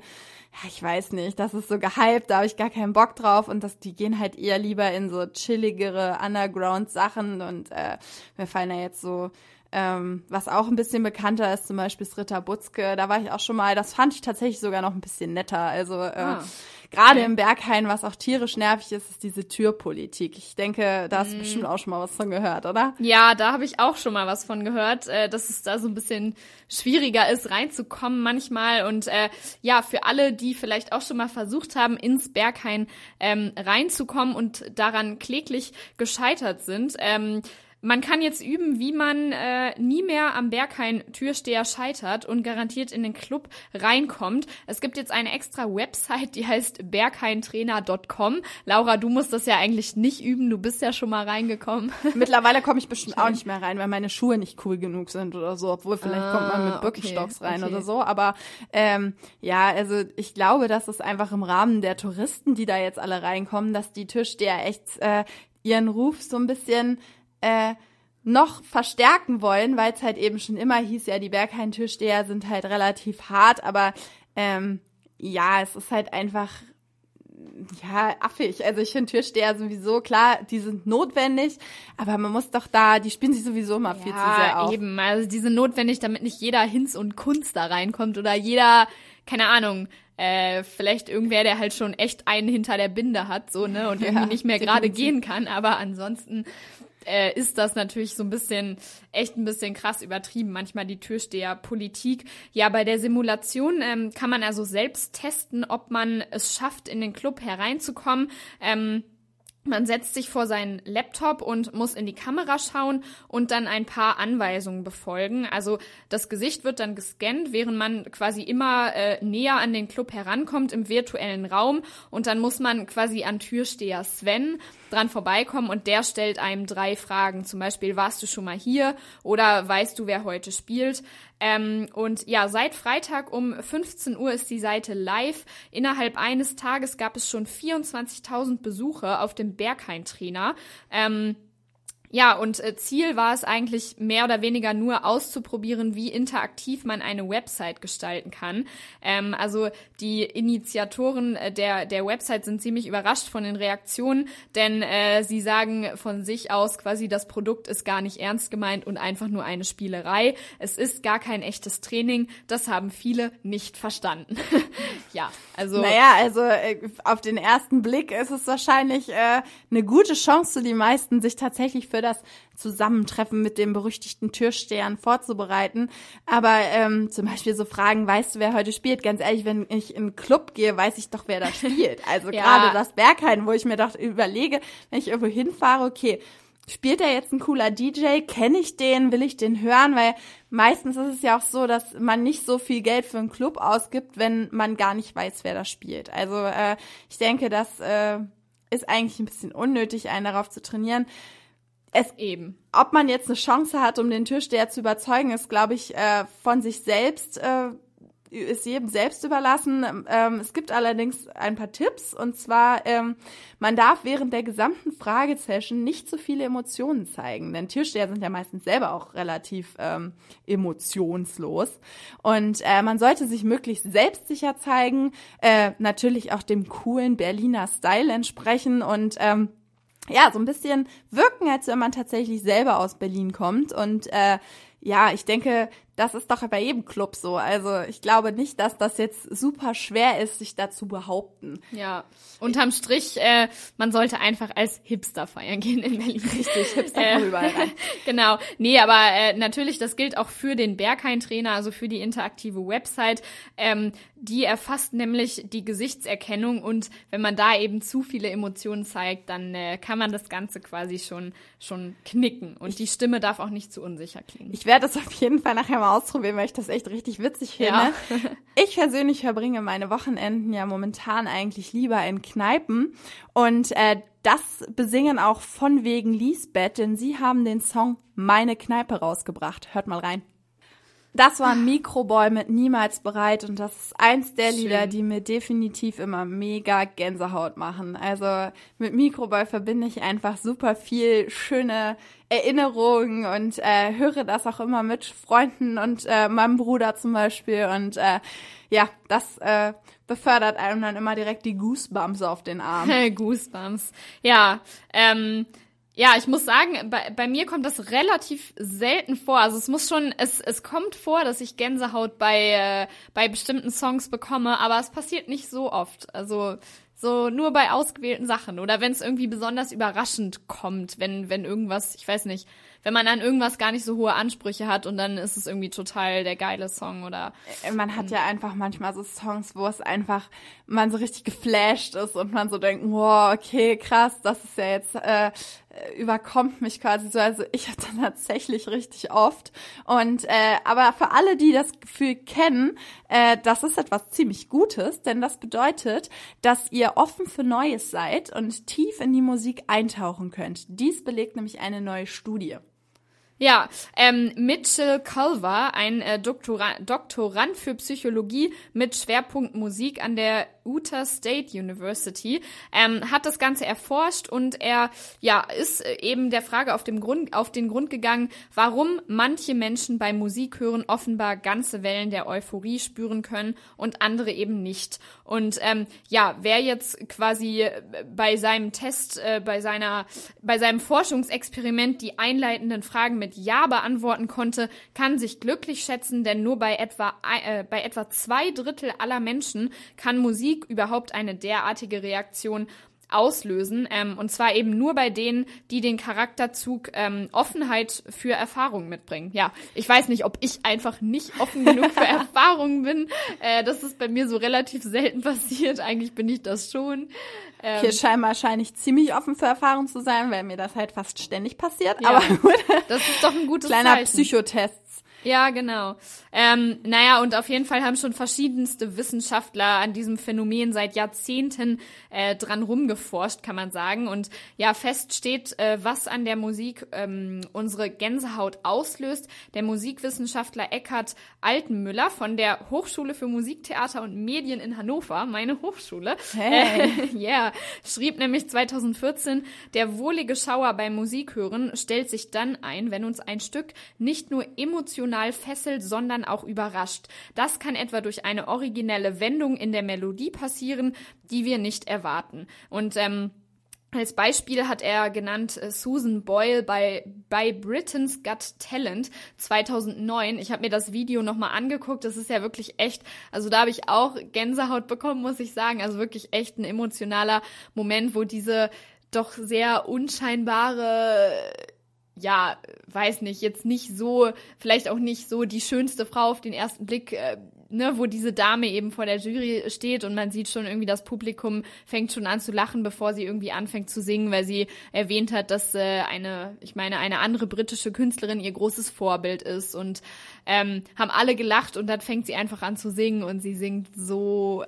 Speaker 3: ich weiß nicht, das ist so gehypt, da habe ich gar keinen Bock drauf und das, die gehen halt eher lieber in so chilligere Underground-Sachen und äh, mir fallen da jetzt so ähm, was auch ein bisschen bekannter ist, zum Beispiel das Ritter Butzke, da war ich auch schon mal, das fand ich tatsächlich sogar noch ein bisschen netter. Also äh, ah. Gerade im Berghain, was auch tierisch nervig ist, ist diese Türpolitik. Ich denke, da hast du mm. bestimmt auch schon mal was von gehört, oder?
Speaker 2: Ja, da habe ich auch schon mal was von gehört, äh, dass es da so ein bisschen schwieriger ist, reinzukommen manchmal. Und äh, ja, für alle, die vielleicht auch schon mal versucht haben, ins Berghain ähm, reinzukommen und daran kläglich gescheitert sind, ähm, man kann jetzt üben, wie man äh, nie mehr am Berghain-Türsteher scheitert und garantiert in den Club reinkommt. Es gibt jetzt eine extra Website, die heißt berghaintrainer.com. Laura, du musst das ja eigentlich nicht üben, du bist ja schon mal reingekommen.
Speaker 3: Mittlerweile komme ich bestimmt auch nicht mehr rein, weil meine Schuhe nicht cool genug sind oder so, obwohl vielleicht ah, kommt man mit ah, Birkenstocks okay, rein okay. oder so. Aber ähm, ja, also ich glaube, dass es einfach im Rahmen der Touristen, die da jetzt alle reinkommen, dass die Türsteher echt äh, ihren Ruf so ein bisschen äh, noch verstärken wollen, weil es halt eben schon immer hieß, ja, die Berghain-Türsteher sind halt relativ hart, aber ähm, ja, es ist halt einfach ja, affig. Also ich finde Türsteher sowieso, klar, die sind notwendig, aber man muss doch da, die spielen sich sowieso mal ja, viel zu sehr auf.
Speaker 2: eben. Also die sind notwendig, damit nicht jeder Hinz und Kunst da reinkommt oder jeder, keine Ahnung, äh, vielleicht irgendwer, der halt schon echt einen hinter der Binde hat, so, ne, und irgendwie ja, nicht mehr gerade gehen kann, aber ansonsten äh, ist das natürlich so ein bisschen, echt ein bisschen krass übertrieben, manchmal die Türsteherpolitik. Ja, bei der Simulation ähm, kann man also selbst testen, ob man es schafft, in den Club hereinzukommen. Ähm, man setzt sich vor seinen Laptop und muss in die Kamera schauen und dann ein paar Anweisungen befolgen. Also das Gesicht wird dann gescannt, während man quasi immer äh, näher an den Club herankommt im virtuellen Raum und dann muss man quasi an Türsteher Sven dran vorbeikommen und der stellt einem drei Fragen. Zum Beispiel, warst du schon mal hier oder weißt du, wer heute spielt? Ähm, und ja, seit Freitag um 15 Uhr ist die Seite live. Innerhalb eines Tages gab es schon 24.000 Besuche auf dem Berghain-Trainer. Ähm, ja, und äh, Ziel war es eigentlich mehr oder weniger nur auszuprobieren, wie interaktiv man eine Website gestalten kann. Ähm, also die Initiatoren äh, der, der Website sind ziemlich überrascht von den Reaktionen, denn äh, sie sagen von sich aus quasi, das Produkt ist gar nicht ernst gemeint und einfach nur eine Spielerei. Es ist gar kein echtes Training. Das haben viele nicht verstanden. ja, also.
Speaker 3: Naja, also äh, auf den ersten Blick ist es wahrscheinlich äh, eine gute Chance, die meisten sich tatsächlich für das Zusammentreffen mit dem berüchtigten Türstern vorzubereiten. Aber ähm, zum Beispiel so Fragen, weißt du, wer heute spielt? Ganz ehrlich, wenn ich in einen Club gehe, weiß ich doch, wer da spielt. Also ja. gerade das Berghain, wo ich mir doch überlege, wenn ich irgendwo hinfahre, okay, spielt er jetzt ein cooler DJ? Kenne ich den? Will ich den hören? Weil meistens ist es ja auch so, dass man nicht so viel Geld für einen Club ausgibt, wenn man gar nicht weiß, wer da spielt. Also äh, ich denke, das äh, ist eigentlich ein bisschen unnötig, einen darauf zu trainieren es eben. Ob man jetzt eine Chance hat, um den Türsteher zu überzeugen, ist, glaube ich, äh, von sich selbst, äh, ist jedem selbst überlassen. Ähm, es gibt allerdings ein paar Tipps und zwar, ähm, man darf während der gesamten Fragesession nicht so viele Emotionen zeigen, denn Türsteher sind ja meistens selber auch relativ ähm, emotionslos und äh, man sollte sich möglichst selbstsicher zeigen, äh, natürlich auch dem coolen Berliner Style entsprechen und ähm, ja, so ein bisschen wirken, als wenn man tatsächlich selber aus Berlin kommt. Und äh, ja, ich denke, das ist doch bei jedem Club so. Also ich glaube nicht, dass das jetzt super schwer ist, sich da zu behaupten.
Speaker 2: Ja, unterm Strich, äh, man sollte einfach als Hipster feiern gehen in Berlin.
Speaker 3: Richtig, Hipster äh, überall rein.
Speaker 2: genau. Nee, aber äh, natürlich, das gilt auch für den Berghain-Trainer, also für die interaktive Website. Ähm, die erfasst nämlich die Gesichtserkennung und wenn man da eben zu viele Emotionen zeigt, dann äh, kann man das Ganze quasi schon, schon knicken. Und die Stimme darf auch nicht zu unsicher klingen.
Speaker 3: Ich werde das auf jeden Fall nachher mal ausprobieren, weil ich das echt richtig witzig finde. Ja. ich persönlich verbringe meine Wochenenden ja momentan eigentlich lieber in Kneipen und äh, das besingen auch von wegen Lisbeth, denn sie haben den Song Meine Kneipe rausgebracht. Hört mal rein. Das war Mikroboy mit Niemals bereit und das ist eins der Schön. Lieder, die mir definitiv immer mega Gänsehaut machen. Also mit Mikroboy verbinde ich einfach super viel schöne Erinnerungen und äh, höre das auch immer mit Freunden und äh, meinem Bruder zum Beispiel und äh, ja, das äh, befördert einem dann immer direkt die Goosebumps auf den Arm.
Speaker 2: Goosebumps. Ja, ähm, ja, ich muss sagen, bei, bei mir kommt das relativ selten vor. Also es muss schon, es, es kommt vor, dass ich Gänsehaut bei, äh, bei bestimmten Songs bekomme, aber es passiert nicht so oft. Also so nur bei ausgewählten Sachen oder wenn es irgendwie besonders überraschend kommt, wenn, wenn irgendwas, ich weiß nicht, wenn man an irgendwas gar nicht so hohe Ansprüche hat und dann ist es irgendwie total der geile Song oder.
Speaker 3: Äh, man hat ja einfach manchmal so Songs, wo es einfach man so richtig geflasht ist und man so denkt, wow, okay, krass, das ist ja jetzt äh, überkommt mich quasi so. Also ich hatte tatsächlich richtig oft. Und äh, aber für alle, die das Gefühl kennen, äh, das ist etwas ziemlich Gutes, denn das bedeutet, dass ihr offen für Neues seid und tief in die Musik eintauchen könnt. Dies belegt nämlich eine neue Studie.
Speaker 2: Ja, ähm, Mitchell Culver, ein äh, Doktora Doktorand für Psychologie mit Schwerpunkt Musik an der Utah State University, ähm, hat das Ganze erforscht und er ja ist äh, eben der Frage auf, dem Grund, auf den Grund gegangen, warum manche Menschen beim Musikhören offenbar ganze Wellen der Euphorie spüren können und andere eben nicht. Und ähm, ja, wer jetzt quasi äh, bei seinem Test, äh, bei seiner, bei seinem Forschungsexperiment die einleitenden Fragen mit Ja beantworten konnte, kann sich glücklich schätzen, denn nur bei etwa, äh, bei etwa zwei Drittel aller Menschen kann Musik überhaupt eine derartige Reaktion auslösen. Ähm, und zwar eben nur bei denen, die den Charakterzug ähm, Offenheit für Erfahrungen mitbringen. Ja, ich weiß nicht, ob ich einfach nicht offen genug für Erfahrungen bin. Äh, das ist bei mir so relativ selten passiert. Eigentlich bin ich das schon.
Speaker 3: Ähm, Hier scheinbar wahrscheinlich ziemlich offen für Erfahrungen zu sein, weil mir das halt fast ständig passiert. Ja, Aber gut.
Speaker 2: Das ist doch ein gutes
Speaker 3: Kleiner
Speaker 2: Zeichen.
Speaker 3: Psychotest.
Speaker 2: Ja, genau. Ähm, naja, und auf jeden Fall haben schon verschiedenste Wissenschaftler an diesem Phänomen seit Jahrzehnten äh, dran rumgeforscht, kann man sagen. Und ja, fest steht, äh, was an der Musik ähm, unsere Gänsehaut auslöst. Der Musikwissenschaftler Eckhard Altenmüller von der Hochschule für Musiktheater und Medien in Hannover, meine Hochschule,
Speaker 3: hey.
Speaker 2: äh, yeah, schrieb nämlich 2014, der wohlige Schauer beim Musikhören stellt sich dann ein, wenn uns ein Stück nicht nur emotional emotional fesselt, sondern auch überrascht. Das kann etwa durch eine originelle Wendung in der Melodie passieren, die wir nicht erwarten. Und ähm, als Beispiel hat er genannt äh, Susan Boyle bei, bei Britain's Got Talent 2009. Ich habe mir das Video nochmal angeguckt. Das ist ja wirklich echt, also da habe ich auch Gänsehaut bekommen, muss ich sagen. Also wirklich echt ein emotionaler Moment, wo diese doch sehr unscheinbare ja, weiß nicht, jetzt nicht so, vielleicht auch nicht so die schönste Frau auf den ersten Blick, äh, ne, wo diese Dame eben vor der Jury steht und man sieht schon irgendwie, das Publikum fängt schon an zu lachen, bevor sie irgendwie anfängt zu singen, weil sie erwähnt hat, dass äh, eine, ich meine, eine andere britische Künstlerin ihr großes Vorbild ist und ähm, haben alle gelacht und dann fängt sie einfach an zu singen und sie singt so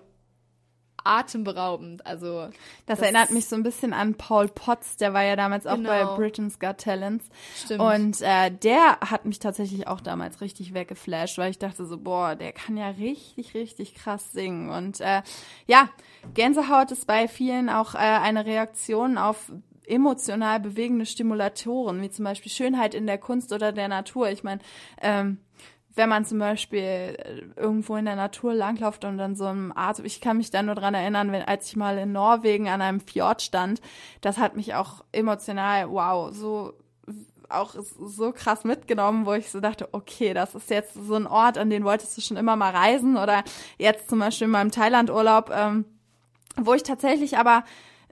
Speaker 2: atemberaubend. Also
Speaker 3: das, das erinnert mich so ein bisschen an Paul Potts, der war ja damals auch genau. bei Britain's Got Talents.
Speaker 2: Stimmt.
Speaker 3: Und äh, der hat mich tatsächlich auch damals richtig weggeflasht, weil ich dachte so, boah, der kann ja richtig, richtig krass singen. Und äh, ja, Gänsehaut ist bei vielen auch äh, eine Reaktion auf emotional bewegende Stimulatoren, wie zum Beispiel Schönheit in der Kunst oder der Natur. Ich meine, ähm, wenn man zum Beispiel äh, irgendwo in der Natur langläuft und dann so einem Art, ich kann mich da nur dran erinnern, wenn, als ich mal in Norwegen an einem Fjord stand, das hat mich auch emotional, wow, so auch so krass mitgenommen, wo ich so dachte, okay, das ist jetzt so ein Ort, an den wolltest du schon immer mal reisen oder jetzt zum Beispiel in meinem Thailand-Urlaub, ähm, wo ich tatsächlich aber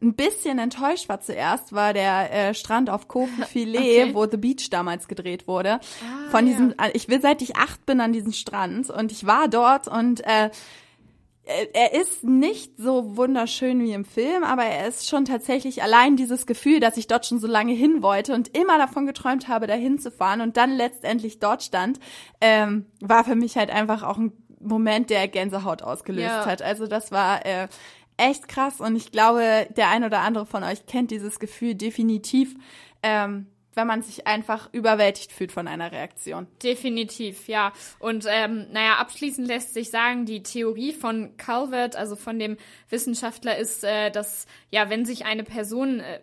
Speaker 3: ein bisschen enttäuscht war zuerst, war der äh, Strand auf Kopenfilet, okay. wo The Beach damals gedreht wurde. Ah, Von diesem, ja. ich will seit ich acht bin an diesem Strand und ich war dort und äh, er ist nicht so wunderschön wie im Film, aber er ist schon tatsächlich allein dieses Gefühl, dass ich dort schon so lange hin wollte und immer davon geträumt habe, dahin zu fahren und dann letztendlich dort stand, ähm, war für mich halt einfach auch ein Moment, der Gänsehaut ausgelöst ja. hat. Also das war äh, echt krass und ich glaube, der ein oder andere von euch kennt dieses Gefühl definitiv. Ähm, wenn man sich einfach überwältigt fühlt von einer Reaktion.
Speaker 2: Definitiv, ja. Und ähm, naja, abschließend lässt sich sagen, die Theorie von Calvert, also von dem Wissenschaftler, ist, äh, dass ja, wenn sich eine Person äh,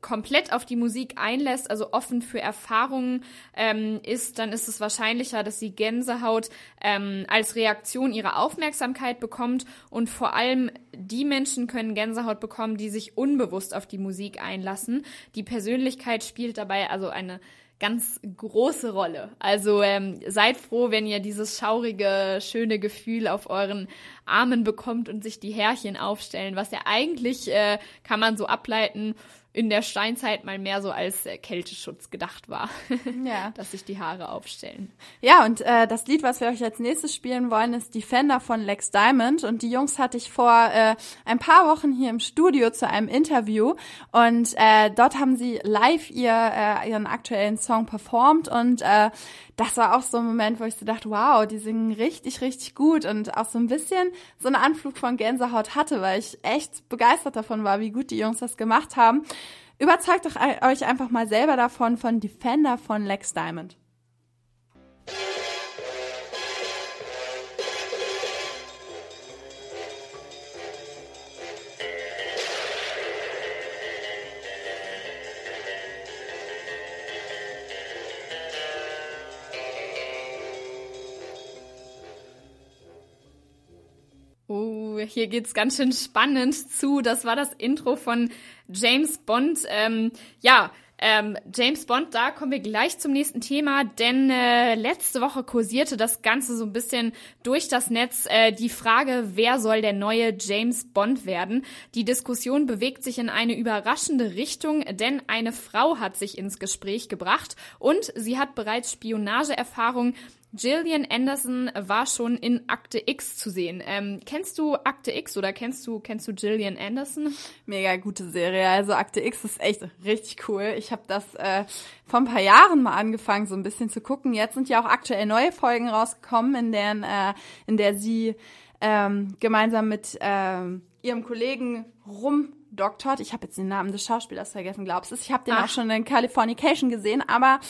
Speaker 2: komplett auf die Musik einlässt, also offen für Erfahrungen ähm, ist, dann ist es wahrscheinlicher, dass sie Gänsehaut ähm, als Reaktion ihrer Aufmerksamkeit bekommt. Und vor allem die Menschen können Gänsehaut bekommen, die sich unbewusst auf die Musik einlassen. Die Persönlichkeit spielt dabei dabei also eine ganz große Rolle. Also ähm, seid froh, wenn ihr dieses schaurige, schöne Gefühl auf euren Armen bekommt und sich die Härchen aufstellen, was ja eigentlich, äh, kann man so ableiten, in der Steinzeit mal mehr so als äh, Kälteschutz gedacht war.
Speaker 3: Ja.
Speaker 2: Dass sich die Haare aufstellen.
Speaker 3: Ja, und äh, das Lied, was wir euch als nächstes spielen wollen, ist Defender von Lex Diamond. Und die Jungs hatte ich vor äh, ein paar Wochen hier im Studio zu einem Interview. Und äh, dort haben sie live ihr, äh, ihren aktuellen Song performt. Und äh, das war auch so ein Moment, wo ich so dachte, wow, die singen richtig, richtig gut. Und auch so ein bisschen so eine Anflug von Gänsehaut hatte, weil ich echt begeistert davon war, wie gut die Jungs das gemacht haben. Überzeugt euch einfach mal selber davon von Defender von Lex Diamond.
Speaker 2: Hier geht's ganz schön spannend zu. Das war das Intro von James Bond. Ähm, ja, ähm, James Bond, da kommen wir gleich zum nächsten Thema, denn äh, letzte Woche kursierte das Ganze so ein bisschen durch das Netz äh, die Frage, wer soll der neue James Bond werden? Die Diskussion bewegt sich in eine überraschende Richtung, denn eine Frau hat sich ins Gespräch gebracht und sie hat bereits Spionageerfahrung Gillian Anderson war schon in Akte X zu sehen. Ähm, kennst du Akte X oder kennst du kennst du Gillian Anderson?
Speaker 3: Mega gute Serie. Also Akte X ist echt richtig cool. Ich habe das äh, vor ein paar Jahren mal angefangen, so ein bisschen zu gucken. Jetzt sind ja auch aktuell neue Folgen rausgekommen, in deren äh, in der sie ähm, gemeinsam mit ähm, ihrem Kollegen rumdoktort. Ich habe jetzt den Namen des Schauspielers vergessen, glaubst du? Ich habe den Ach. auch schon in Californication gesehen, aber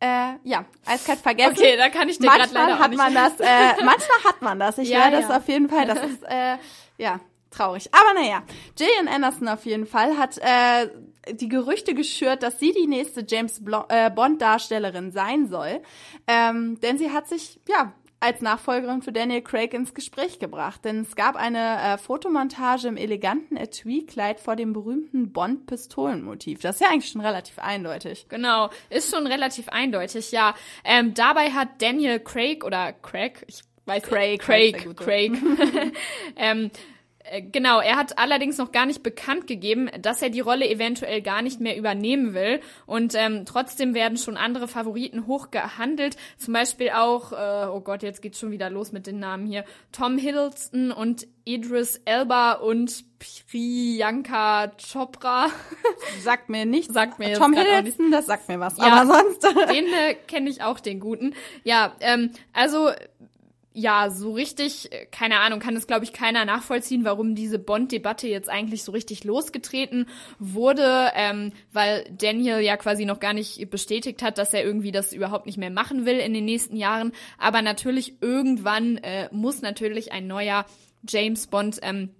Speaker 3: äh, ja, eiskalt vergessen.
Speaker 2: Okay, da kann ich dir gerade leider
Speaker 3: hat man das, äh, manchmal hat man das. Ich ja, höre das ja. auf jeden Fall. Das ist, äh, ja, traurig. Aber naja, Gillian Anderson auf jeden Fall hat äh, die Gerüchte geschürt, dass sie die nächste James äh, Bond-Darstellerin sein soll. Ähm, denn sie hat sich, ja, als Nachfolgerin für Daniel Craig ins Gespräch gebracht. Denn es gab eine äh, Fotomontage im eleganten Etui-Kleid vor dem berühmten Bond-Pistolenmotiv. Das ist ja eigentlich schon relativ eindeutig.
Speaker 2: Genau, ist schon relativ eindeutig, ja. Ähm, dabei hat Daniel Craig oder Craig, ich weiß Craig, Craig, Craig, ähm, äh, genau, er hat allerdings noch gar nicht bekannt gegeben, dass er die Rolle eventuell gar nicht mehr übernehmen will. Und ähm, trotzdem werden schon andere Favoriten hoch gehandelt. Zum Beispiel auch, äh, oh Gott, jetzt geht's schon wieder los mit den Namen hier. Tom Hiddleston und Idris Elba und Priyanka Chopra.
Speaker 3: Sagt mir nichts.
Speaker 2: Sagt mir
Speaker 3: Tom Hiddleston, das sagt mir was. Ja, aber sonst.
Speaker 2: den äh, kenne ich auch, den guten. Ja, ähm, also ja, so richtig, keine Ahnung, kann es, glaube ich, keiner nachvollziehen, warum diese Bond-Debatte jetzt eigentlich so richtig losgetreten wurde, ähm, weil Daniel ja quasi noch gar nicht bestätigt hat, dass er irgendwie das überhaupt nicht mehr machen will in den nächsten Jahren. Aber natürlich, irgendwann äh, muss natürlich ein neuer James Bond ähm,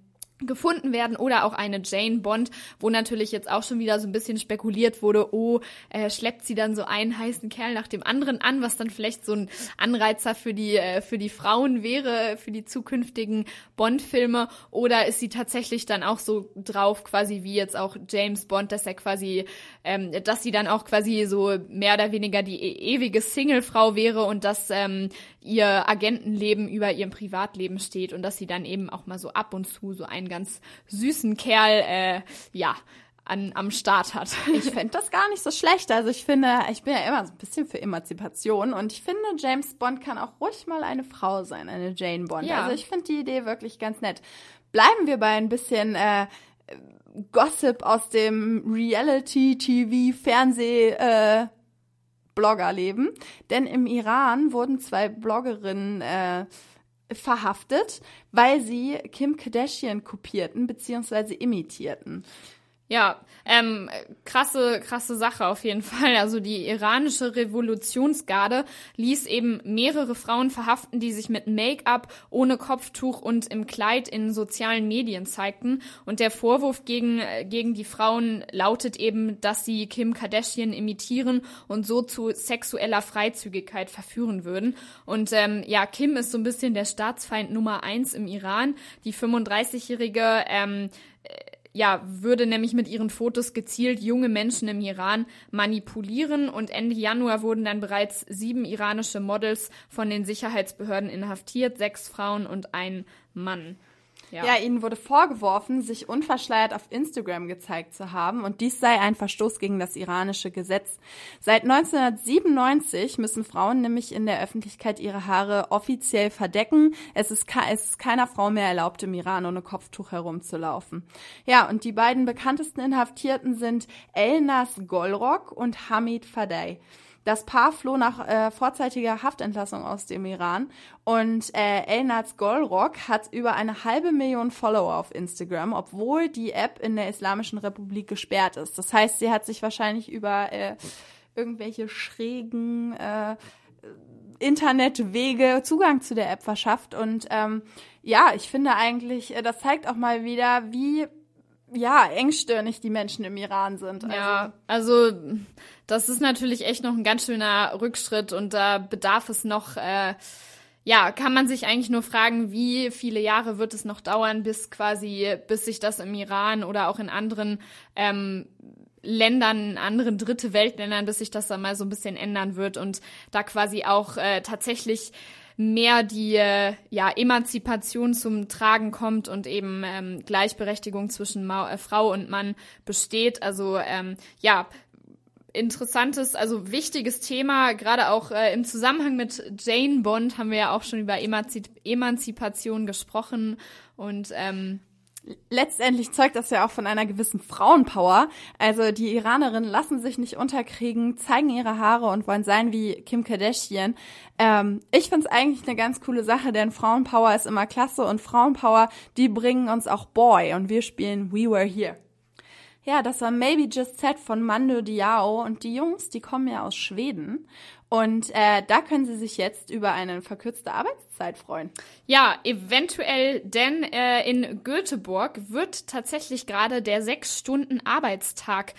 Speaker 2: gefunden werden oder auch eine Jane Bond, wo natürlich jetzt auch schon wieder so ein bisschen spekuliert wurde, oh, äh, schleppt sie dann so einen heißen Kerl nach dem anderen an, was dann vielleicht so ein Anreizer für die äh, für die Frauen wäre, für die zukünftigen Bond-Filme? Oder ist sie tatsächlich dann auch so drauf, quasi wie jetzt auch James Bond, dass er quasi, ähm, dass sie dann auch quasi so mehr oder weniger die e ewige Single-Frau wäre und dass ähm, ihr Agentenleben über ihrem Privatleben steht und dass sie dann eben auch mal so ab und zu so einen ganz süßen Kerl, äh, ja, an, am Start hat.
Speaker 3: Ich finde das gar nicht so schlecht. Also ich finde, ich bin ja immer so ein bisschen für Emanzipation und ich finde, James Bond kann auch ruhig mal eine Frau sein, eine Jane Bond. Ja. Also ich finde die Idee wirklich ganz nett. Bleiben wir bei ein bisschen äh, Gossip aus dem Reality-TV-Fernseh. Äh, Bloggerleben. Denn im Iran wurden zwei Bloggerinnen äh, verhaftet, weil sie Kim Kardashian kopierten bzw. imitierten.
Speaker 2: Ja, ähm, krasse, krasse Sache auf jeden Fall. Also die iranische Revolutionsgarde ließ eben mehrere Frauen verhaften, die sich mit Make-up, ohne Kopftuch und im Kleid in sozialen Medien zeigten. Und der Vorwurf gegen, gegen die Frauen lautet eben, dass sie Kim Kardashian imitieren und so zu sexueller Freizügigkeit verführen würden. Und ähm, ja, Kim ist so ein bisschen der Staatsfeind Nummer eins im Iran. Die 35-jährige ähm, ja, würde nämlich mit ihren Fotos gezielt junge Menschen im Iran manipulieren und Ende Januar wurden dann bereits sieben iranische Models von den Sicherheitsbehörden inhaftiert, sechs Frauen und ein Mann.
Speaker 3: Ja. ja, ihnen wurde vorgeworfen, sich unverschleiert auf Instagram gezeigt zu haben und dies sei ein Verstoß gegen das iranische Gesetz. Seit 1997 müssen Frauen nämlich in der Öffentlichkeit ihre Haare offiziell verdecken. Es ist, es ist keiner Frau mehr erlaubt, im Iran ohne Kopftuch herumzulaufen. Ja, und die beiden bekanntesten Inhaftierten sind Elnas Golrock und Hamid Fadey. Das Paar floh nach äh, vorzeitiger Haftentlassung aus dem Iran und äh, Elnaz Golrock hat über eine halbe Million Follower auf Instagram, obwohl die App in der Islamischen Republik gesperrt ist. Das heißt, sie hat sich wahrscheinlich über äh, irgendwelche schrägen äh, Internetwege Zugang zu der App verschafft. Und ähm, ja, ich finde eigentlich, äh, das zeigt auch mal wieder, wie ja, engstirnig die Menschen im Iran sind.
Speaker 2: Also. Ja, also das ist natürlich echt noch ein ganz schöner Rückschritt und da bedarf es noch, äh, ja, kann man sich eigentlich nur fragen, wie viele Jahre wird es noch dauern, bis quasi, bis sich das im Iran oder auch in anderen ähm, Ländern, anderen dritte Weltländern, bis sich das dann mal so ein bisschen ändern wird und da quasi auch äh, tatsächlich mehr die äh, ja, Emanzipation zum Tragen kommt und eben ähm, Gleichberechtigung zwischen Ma äh, Frau und Mann besteht. Also ähm, ja, interessantes, also wichtiges Thema, gerade auch äh, im Zusammenhang mit Jane Bond haben wir ja auch schon über Emanzip Emanzipation gesprochen und ähm,
Speaker 3: letztendlich zeugt das ja auch von einer gewissen Frauenpower. Also die Iranerinnen lassen sich nicht unterkriegen, zeigen ihre Haare und wollen sein wie Kim Kardashian. Ähm, ich finde es eigentlich eine ganz coole Sache, denn Frauenpower ist immer klasse und Frauenpower, die bringen uns auch Boy und wir spielen We Were Here. Ja, das war Maybe Just Set von Mando Diao und die Jungs, die kommen ja aus Schweden und äh, da können Sie sich jetzt über eine verkürzte Arbeitszeit freuen.
Speaker 2: Ja, eventuell, denn äh, in Göteborg wird tatsächlich gerade der sechs Stunden Arbeitstag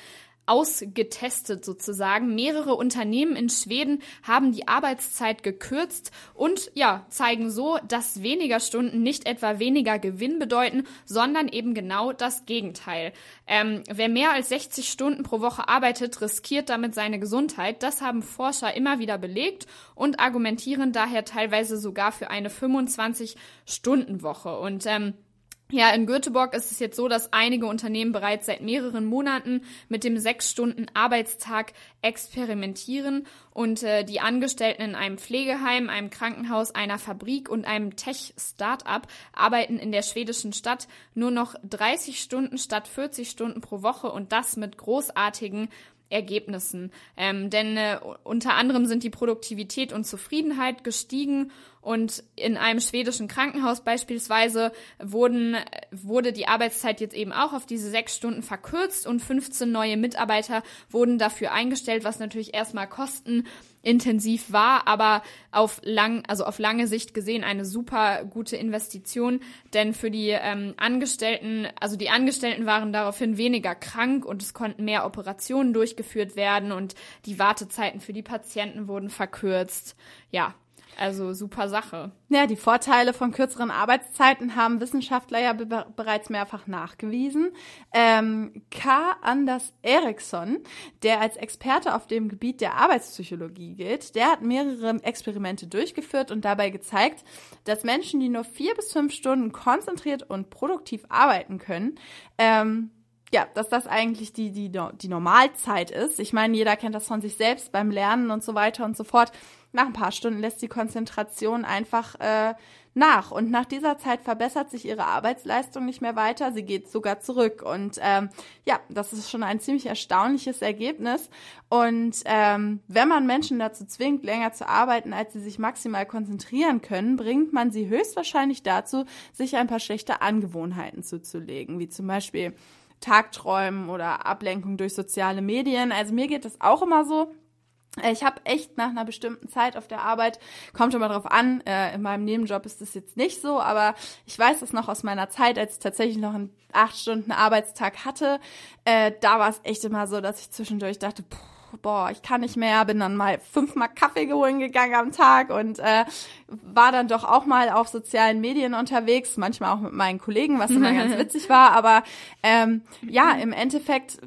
Speaker 2: ausgetestet sozusagen. Mehrere Unternehmen in Schweden haben die Arbeitszeit gekürzt und ja, zeigen so, dass weniger Stunden nicht etwa weniger Gewinn bedeuten, sondern eben genau das Gegenteil. Ähm, wer mehr als 60 Stunden pro Woche arbeitet, riskiert damit seine Gesundheit. Das haben Forscher immer wieder belegt und argumentieren daher teilweise sogar für eine 25-Stunden-Woche. Und ähm, ja, in Göteborg ist es jetzt so, dass einige Unternehmen bereits seit mehreren Monaten mit dem sechs Stunden Arbeitstag experimentieren und äh, die Angestellten in einem Pflegeheim, einem Krankenhaus, einer Fabrik und einem Tech-Startup arbeiten in der schwedischen Stadt nur noch 30 Stunden statt 40 Stunden pro Woche und das mit großartigen Ergebnissen. Ähm, denn äh, unter anderem sind die Produktivität und Zufriedenheit gestiegen und in einem schwedischen Krankenhaus beispielsweise wurden, wurde die Arbeitszeit jetzt eben auch auf diese sechs Stunden verkürzt und 15 neue Mitarbeiter wurden dafür eingestellt, was natürlich erstmal kostenintensiv war, aber auf lang, also auf lange Sicht gesehen eine super gute Investition, denn für die ähm, Angestellten, also die Angestellten waren daraufhin weniger krank und es konnten mehr Operationen durchgeführt werden und die Wartezeiten für die Patienten wurden verkürzt. Ja, also super Sache.
Speaker 3: Ja, die Vorteile von kürzeren Arbeitszeiten haben Wissenschaftler ja be bereits mehrfach nachgewiesen. Ähm, K. Anders Eriksson, der als Experte auf dem Gebiet der Arbeitspsychologie gilt, der hat mehrere Experimente durchgeführt und dabei gezeigt, dass Menschen, die nur vier bis fünf Stunden konzentriert und produktiv arbeiten können, ähm, ja, dass das eigentlich die, die, die Normalzeit ist. Ich meine, jeder kennt das von sich selbst beim Lernen und so weiter und so fort nach ein paar Stunden lässt die Konzentration einfach äh, nach. Und nach dieser Zeit verbessert sich ihre Arbeitsleistung nicht mehr weiter, sie geht sogar zurück. Und ähm, ja, das ist schon ein ziemlich erstaunliches Ergebnis. Und ähm, wenn man Menschen dazu zwingt, länger zu arbeiten, als sie sich maximal konzentrieren können, bringt man sie höchstwahrscheinlich dazu, sich ein paar schlechte Angewohnheiten zuzulegen, wie zum Beispiel Tagträumen oder Ablenkung durch soziale Medien. Also mir geht das auch immer so ich habe echt nach einer bestimmten Zeit auf der Arbeit, kommt immer drauf an, äh, in meinem Nebenjob ist das jetzt nicht so, aber ich weiß es noch aus meiner Zeit, als ich tatsächlich noch einen acht Stunden Arbeitstag hatte, äh, da war es echt immer so, dass ich zwischendurch dachte, puh, boah, ich kann nicht mehr, bin dann mal fünfmal Kaffee geholen gegangen am Tag und äh, war dann doch auch mal auf sozialen Medien unterwegs, manchmal auch mit meinen Kollegen, was immer ganz witzig war, aber ähm, ja, im Endeffekt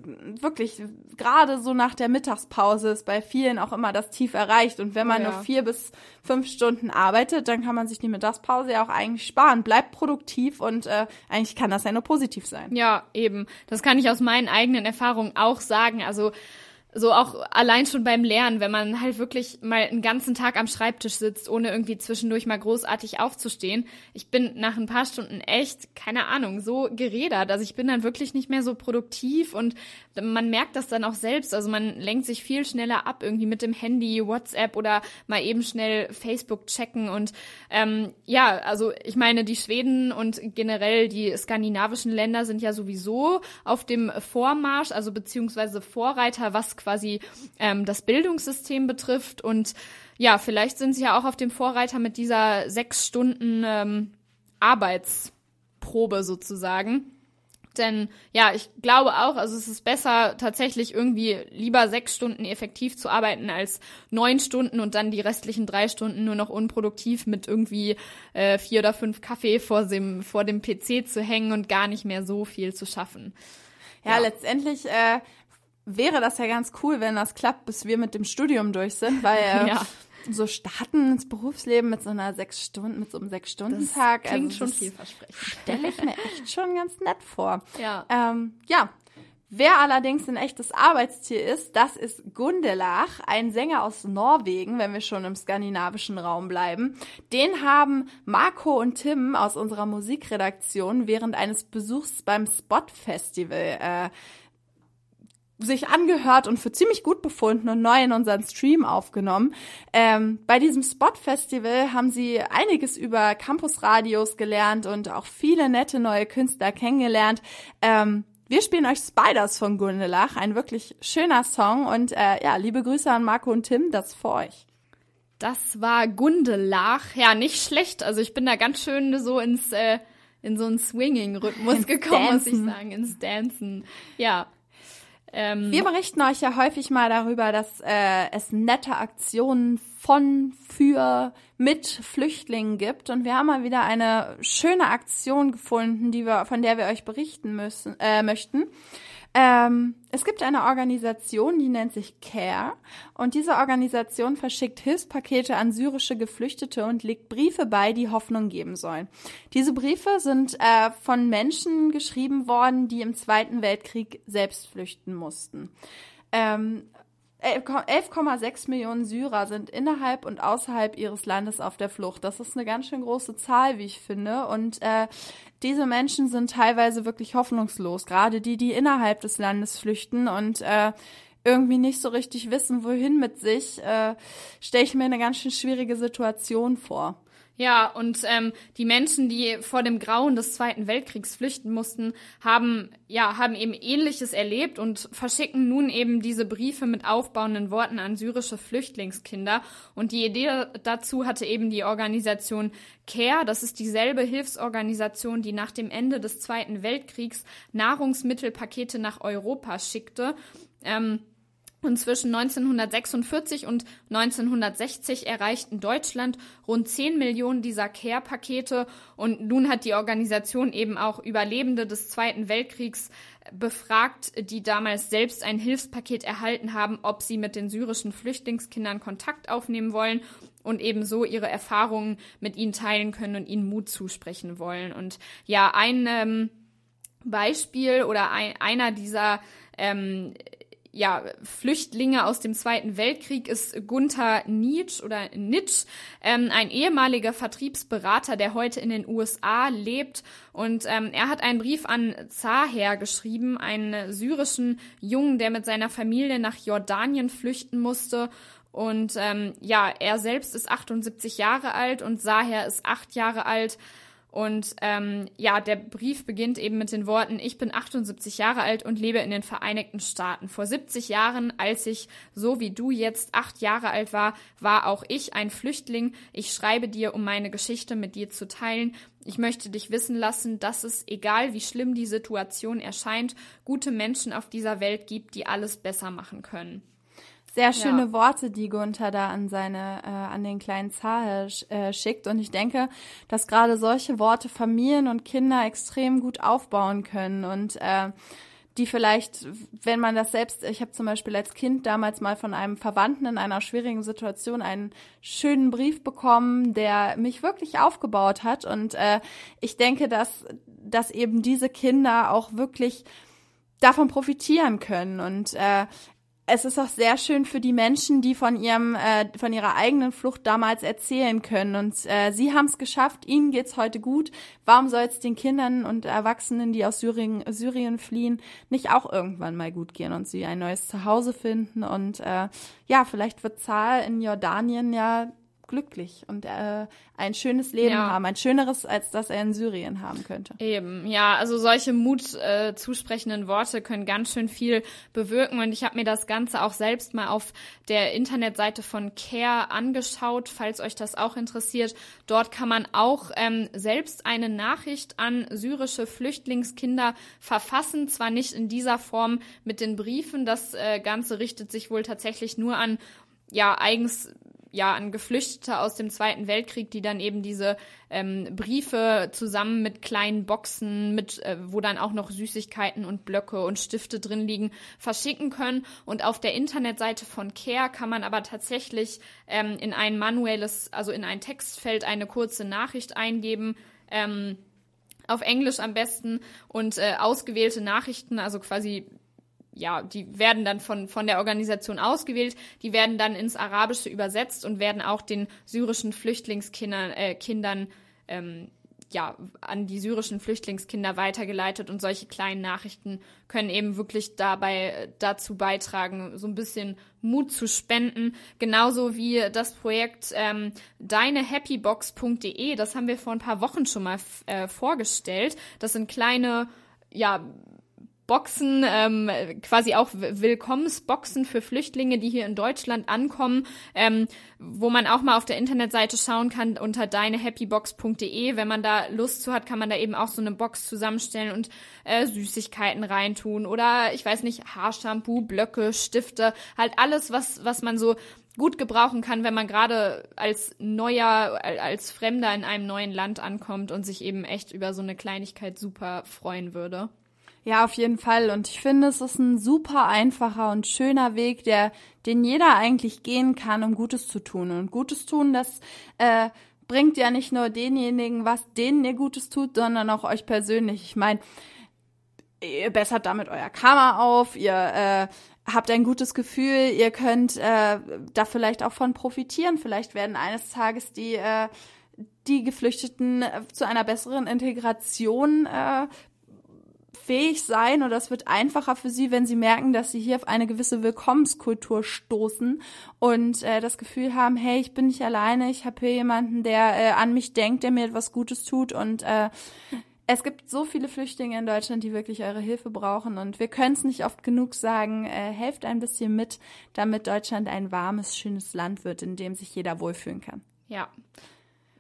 Speaker 3: wirklich gerade so nach der Mittagspause ist bei vielen auch immer das Tief erreicht und wenn man ja. nur vier bis fünf Stunden arbeitet, dann kann man sich die Mittagspause ja auch eigentlich sparen, bleibt produktiv und äh, eigentlich kann das ja nur positiv sein.
Speaker 2: Ja, eben. Das kann ich aus meinen eigenen Erfahrungen auch sagen. Also so auch allein schon beim Lernen, wenn man halt wirklich mal einen ganzen Tag am Schreibtisch sitzt, ohne irgendwie zwischendurch mal großartig aufzustehen. Ich bin nach ein paar Stunden echt, keine Ahnung, so geredert. Also ich bin dann wirklich nicht mehr so produktiv und man merkt das dann auch selbst. Also man lenkt sich viel schneller ab, irgendwie mit dem Handy, WhatsApp oder mal eben schnell Facebook checken. Und ähm, ja, also ich meine, die Schweden und generell die skandinavischen Länder sind ja sowieso auf dem Vormarsch, also beziehungsweise Vorreiter, was quasi ähm, das Bildungssystem betrifft. Und ja, vielleicht sind sie ja auch auf dem Vorreiter mit dieser sechs Stunden ähm, Arbeitsprobe sozusagen. Denn ja, ich glaube auch, also es ist besser tatsächlich irgendwie lieber sechs Stunden effektiv zu arbeiten als neun Stunden und dann die restlichen drei Stunden nur noch unproduktiv mit irgendwie äh, vier oder fünf Kaffee vor dem, vor dem PC zu hängen und gar nicht mehr so viel zu schaffen.
Speaker 3: Ja, ja. letztendlich äh, wäre das ja ganz cool, wenn das klappt, bis wir mit dem Studium durch sind, weil äh, ja. so starten ins Berufsleben mit so einer sechs Stunden, mit so einem sechs Stunden Tag.
Speaker 2: Das klingt also, schon vielversprechend.
Speaker 3: Stelle ich mir echt schon ganz nett vor.
Speaker 2: Ja.
Speaker 3: Ähm, ja. Wer allerdings ein echtes Arbeitstier ist, das ist Gundelach, ein Sänger aus Norwegen, wenn wir schon im skandinavischen Raum bleiben. Den haben Marco und Tim aus unserer Musikredaktion während eines Besuchs beim Spot Festival äh, sich angehört und für ziemlich gut befunden und neu in unseren Stream aufgenommen. Ähm, bei diesem Spot-Festival haben sie einiges über Campusradios gelernt und auch viele nette neue Künstler kennengelernt. Ähm, wir spielen euch Spiders von Gundelach, ein wirklich schöner Song und äh, ja, liebe Grüße an Marco und Tim, das für euch.
Speaker 2: Das war Gundelach, ja, nicht schlecht. Also ich bin da ganz schön so ins äh, in so einen Swinging-Rhythmus gekommen, Dancen. muss ich sagen, ins Dancen. Ja,
Speaker 3: ähm, Wir berichten euch ja häufig mal darüber, dass äh, es nette Aktionen von, für, mit Flüchtlingen gibt. Und wir haben mal wieder eine schöne Aktion gefunden, die wir, von der wir euch berichten müssen, äh, möchten. Ähm, es gibt eine Organisation, die nennt sich CARE und diese Organisation verschickt Hilfspakete an syrische Geflüchtete und legt Briefe bei, die Hoffnung geben sollen. Diese Briefe sind äh, von Menschen geschrieben worden, die im Zweiten Weltkrieg selbst flüchten mussten. Ähm, 11,6 Millionen Syrer sind innerhalb und außerhalb ihres Landes auf der Flucht. Das ist eine ganz schön große Zahl, wie ich finde. Und äh, diese Menschen sind teilweise wirklich hoffnungslos. Gerade die, die innerhalb des Landes flüchten und äh, irgendwie nicht so richtig wissen, wohin mit sich, äh, stelle ich mir eine ganz schön schwierige Situation vor.
Speaker 2: Ja, und ähm, die Menschen, die vor dem Grauen des Zweiten Weltkriegs flüchten mussten, haben ja haben eben Ähnliches erlebt und verschicken nun eben diese Briefe mit aufbauenden Worten an syrische Flüchtlingskinder. Und die Idee dazu hatte eben die Organisation CARE. Das ist dieselbe Hilfsorganisation, die nach dem Ende des Zweiten Weltkriegs Nahrungsmittelpakete nach Europa schickte. Ähm, und zwischen 1946 und 1960 erreichten Deutschland rund 10 Millionen dieser Care-Pakete. Und nun hat die Organisation eben auch Überlebende des Zweiten Weltkriegs befragt, die damals selbst ein Hilfspaket erhalten haben, ob sie mit den syrischen Flüchtlingskindern Kontakt aufnehmen wollen und ebenso ihre Erfahrungen mit ihnen teilen können und ihnen Mut zusprechen wollen. Und ja, ein ähm, Beispiel oder ein, einer dieser ähm, ja, Flüchtlinge aus dem Zweiten Weltkrieg ist Gunther Nietzsch oder Nitsch, ähm, ein ehemaliger Vertriebsberater, der heute in den USA lebt. Und ähm, er hat einen Brief an Zaher geschrieben, einen syrischen Jungen, der mit seiner Familie nach Jordanien flüchten musste. Und ähm, ja, er selbst ist 78 Jahre alt und Saher ist acht Jahre alt. Und ähm, ja, der Brief beginnt eben mit den Worten, ich bin 78 Jahre alt und lebe in den Vereinigten Staaten. Vor 70 Jahren, als ich so wie du jetzt acht Jahre alt war, war auch ich ein Flüchtling. Ich schreibe dir, um meine Geschichte mit dir zu teilen. Ich möchte dich wissen lassen, dass es, egal wie schlimm die Situation erscheint, gute Menschen auf dieser Welt gibt, die alles besser machen können
Speaker 3: sehr schöne ja. Worte, die Gunther da an seine, äh, an den kleinen Zahel äh, schickt. Und ich denke, dass gerade solche Worte Familien und Kinder extrem gut aufbauen können und äh, die vielleicht, wenn man das selbst, ich habe zum Beispiel als Kind damals mal von einem Verwandten in einer schwierigen Situation einen schönen Brief bekommen, der mich wirklich aufgebaut hat. Und äh, ich denke, dass, dass eben diese Kinder auch wirklich davon profitieren können. Und äh, es ist auch sehr schön für die Menschen, die von ihrem, äh, von ihrer eigenen Flucht damals erzählen können. Und äh, sie haben es geschafft, ihnen geht's heute gut. Warum soll es den Kindern und Erwachsenen, die aus Syrien, Syrien fliehen, nicht auch irgendwann mal gut gehen und sie ein neues Zuhause finden? Und äh, ja, vielleicht wird Zahl in Jordanien ja glücklich und äh, ein schönes Leben ja. haben, ein schöneres, als das er in Syrien haben könnte.
Speaker 2: Eben, ja, also solche Mut äh, zusprechenden Worte können ganz schön viel bewirken und ich habe mir das Ganze auch selbst mal auf der Internetseite von Care angeschaut, falls euch das auch interessiert. Dort kann man auch ähm, selbst eine Nachricht an syrische Flüchtlingskinder verfassen, zwar nicht in dieser Form mit den Briefen, das äh, Ganze richtet sich wohl tatsächlich nur an ja, eigens ja an Geflüchtete aus dem Zweiten Weltkrieg, die dann eben diese ähm, Briefe zusammen mit kleinen Boxen, mit äh, wo dann auch noch Süßigkeiten und Blöcke und Stifte drin liegen, verschicken können. Und auf der Internetseite von Care kann man aber tatsächlich ähm, in ein manuelles, also in ein Textfeld eine kurze Nachricht eingeben. Ähm, auf Englisch am besten und äh, ausgewählte Nachrichten, also quasi ja, die werden dann von, von der Organisation ausgewählt, die werden dann ins Arabische übersetzt und werden auch den syrischen Flüchtlingskindern äh, Kindern, ähm, ja, an die syrischen Flüchtlingskinder weitergeleitet und solche kleinen Nachrichten können eben wirklich dabei äh, dazu beitragen, so ein bisschen Mut zu spenden. Genauso wie das Projekt ähm, deinehappybox.de, das haben wir vor ein paar Wochen schon mal äh, vorgestellt. Das sind kleine ja, Boxen, ähm, quasi auch Willkommensboxen für Flüchtlinge, die hier in Deutschland ankommen, ähm, wo man auch mal auf der Internetseite schauen kann unter deinehappybox.de. Wenn man da Lust zu hat, kann man da eben auch so eine Box zusammenstellen und äh, Süßigkeiten reintun oder ich weiß nicht, Haarshampoo, Blöcke, Stifte, halt alles, was, was man so gut gebrauchen kann, wenn man gerade als neuer, als Fremder in einem neuen Land ankommt und sich eben echt über so eine Kleinigkeit super freuen würde.
Speaker 3: Ja, auf jeden Fall. Und ich finde, es ist ein super einfacher und schöner Weg, der, den jeder eigentlich gehen kann, um Gutes zu tun. Und Gutes tun, das äh, bringt ja nicht nur denjenigen was, denen ihr Gutes tut, sondern auch euch persönlich. Ich meine, ihr bessert damit euer Karma auf, ihr äh, habt ein gutes Gefühl, ihr könnt äh, da vielleicht auch von profitieren. Vielleicht werden eines Tages die äh, die Geflüchteten zu einer besseren Integration äh, fähig sein oder es wird einfacher für sie, wenn sie merken, dass sie hier auf eine gewisse Willkommenskultur stoßen und äh, das Gefühl haben, hey, ich bin nicht alleine, ich habe hier jemanden, der äh, an mich denkt, der mir etwas Gutes tut und äh, es gibt so viele Flüchtlinge in Deutschland, die wirklich eure Hilfe brauchen und wir können es nicht oft genug sagen, äh, helft ein bisschen mit, damit Deutschland ein warmes, schönes Land wird, in dem sich jeder wohlfühlen kann.
Speaker 2: Ja.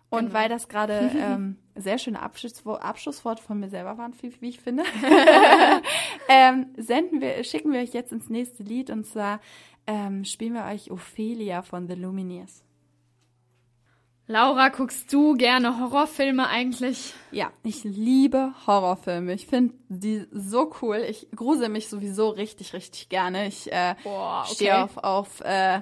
Speaker 3: Und genau. weil das gerade ähm, sehr schöne Abschlusswort, Abschlusswort von mir selber waren, wie, ich finde, ähm, senden wir, schicken wir euch jetzt ins nächste Lied und zwar ähm, spielen wir euch Ophelia von The Lumineers.
Speaker 2: Laura, guckst du gerne Horrorfilme eigentlich?
Speaker 3: Ja, ich liebe Horrorfilme. Ich finde die so cool. Ich grusel mich sowieso richtig, richtig gerne. Ich äh, okay. stehe auf, auf äh,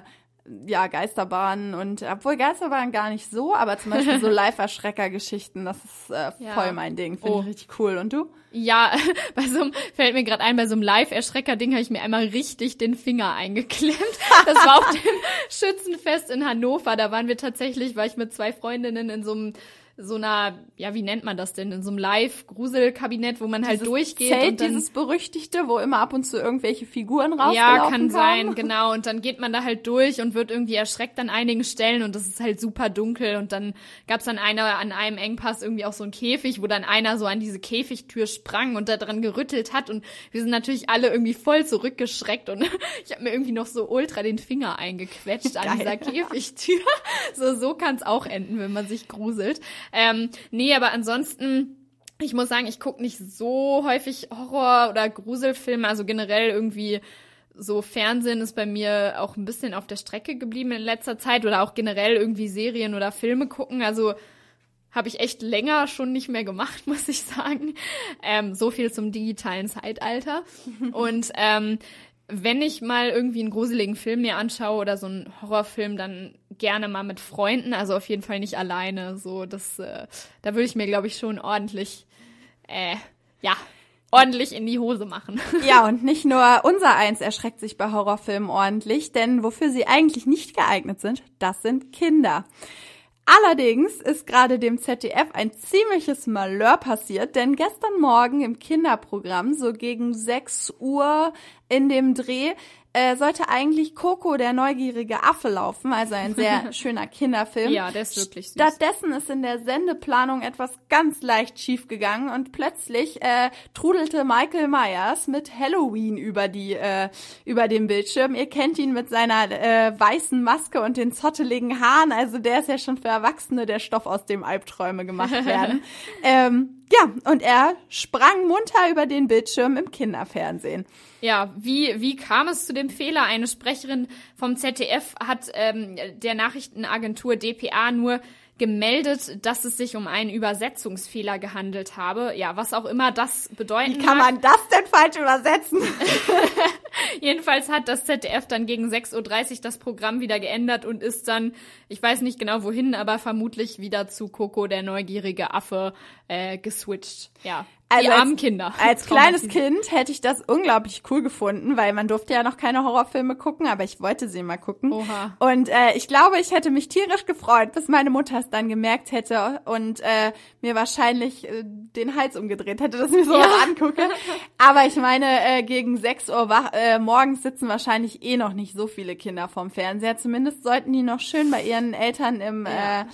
Speaker 3: ja, Geisterbahnen und obwohl Geisterbahnen gar nicht so, aber zum Beispiel so Live-Erschrecker-Geschichten, das ist äh, ja. voll mein Ding. Finde oh. ich richtig cool. Und du?
Speaker 2: Ja, bei so einem, fällt mir gerade ein, bei so einem Live-Erschrecker-Ding habe ich mir einmal richtig den Finger eingeklemmt. Das war auf dem Schützenfest in Hannover. Da waren wir tatsächlich, war ich mit zwei Freundinnen in so einem so einer, ja, wie nennt man das denn, in so einem Live-Gruselkabinett, wo man halt dieses durchgeht.
Speaker 3: Zelt,
Speaker 2: und dann,
Speaker 3: dieses berüchtigte, wo immer ab und zu irgendwelche Figuren rauskommen.
Speaker 2: Ja, kann sein, genau. Und dann geht man da halt durch und wird irgendwie erschreckt an einigen Stellen und das ist halt super dunkel. Und dann gab's dann einer an einem Engpass irgendwie auch so ein Käfig, wo dann einer so an diese Käfigtür sprang und da dran gerüttelt hat. Und wir sind natürlich alle irgendwie voll zurückgeschreckt und ich habe mir irgendwie noch so ultra den Finger eingequetscht an dieser Käfigtür. so, so kann's auch enden, wenn man sich gruselt. Ähm, nee, aber ansonsten ich muss sagen, ich gucke nicht so häufig Horror- oder Gruselfilme, also generell irgendwie so Fernsehen ist bei mir auch ein bisschen auf der Strecke geblieben in letzter Zeit oder auch generell irgendwie Serien oder Filme gucken. Also habe ich echt länger schon nicht mehr gemacht, muss ich sagen. Ähm, so viel zum digitalen Zeitalter. Und ähm, wenn ich mal irgendwie einen gruseligen Film mir anschaue oder so einen Horrorfilm, dann gerne mal mit Freunden, also auf jeden Fall nicht alleine. So, das, äh, da würde ich mir, glaube ich, schon ordentlich, äh, ja, ordentlich in die Hose machen.
Speaker 3: Ja, und nicht nur unser Eins erschreckt sich bei Horrorfilmen ordentlich, denn wofür sie eigentlich nicht geeignet sind, das sind Kinder. Allerdings ist gerade dem ZDF ein ziemliches Malheur passiert, denn gestern Morgen im Kinderprogramm, so gegen 6 Uhr in dem Dreh, äh, sollte eigentlich Coco, der neugierige Affe, laufen, also ein sehr schöner Kinderfilm.
Speaker 2: Ja, der ist wirklich süß.
Speaker 3: Stattdessen ist in der Sendeplanung etwas ganz leicht schief gegangen und plötzlich äh, trudelte Michael Myers mit Halloween über die äh, über den Bildschirm. Ihr kennt ihn mit seiner äh, weißen Maske und den zotteligen Haaren, also der ist ja schon für Erwachsene der Stoff, aus dem Albträume gemacht werden. ähm, ja, und er sprang munter über den Bildschirm im Kinderfernsehen.
Speaker 2: Ja, wie, wie kam es zu dem Fehler? Eine Sprecherin vom ZDF hat ähm, der Nachrichtenagentur dpa nur gemeldet, dass es sich um einen Übersetzungsfehler gehandelt habe. Ja, was auch immer das bedeuten
Speaker 3: Wie kann
Speaker 2: mag.
Speaker 3: man das denn falsch übersetzen?
Speaker 2: Jedenfalls hat das ZDF dann gegen 6.30 Uhr das Programm wieder geändert und ist dann, ich weiß nicht genau wohin, aber vermutlich wieder zu Coco, der neugierige Affe, äh, geswitcht. Ja.
Speaker 3: Also
Speaker 2: die
Speaker 3: als-
Speaker 2: armen Kinder.
Speaker 3: Als kleines. Kind hätte ich das unglaublich cool gefunden, weil man durfte ja noch keine Horrorfilme gucken, aber ich wollte sie mal gucken.
Speaker 2: Oha.
Speaker 3: Und äh, ich glaube, ich hätte mich tierisch gefreut, bis meine Mutter es dann gemerkt hätte und äh, mir wahrscheinlich äh, den Hals umgedreht hätte, dass ich mir sowas
Speaker 2: Ja.
Speaker 3: angucke. Aber ich meine, äh, gegen 6 Uhr wach, äh, morgens sitzen wahrscheinlich eh noch nicht so viele Kinder vorm Fernseher. Zumindest sollten die noch schön bei ihren Eltern im,
Speaker 2: Ja.
Speaker 3: äh,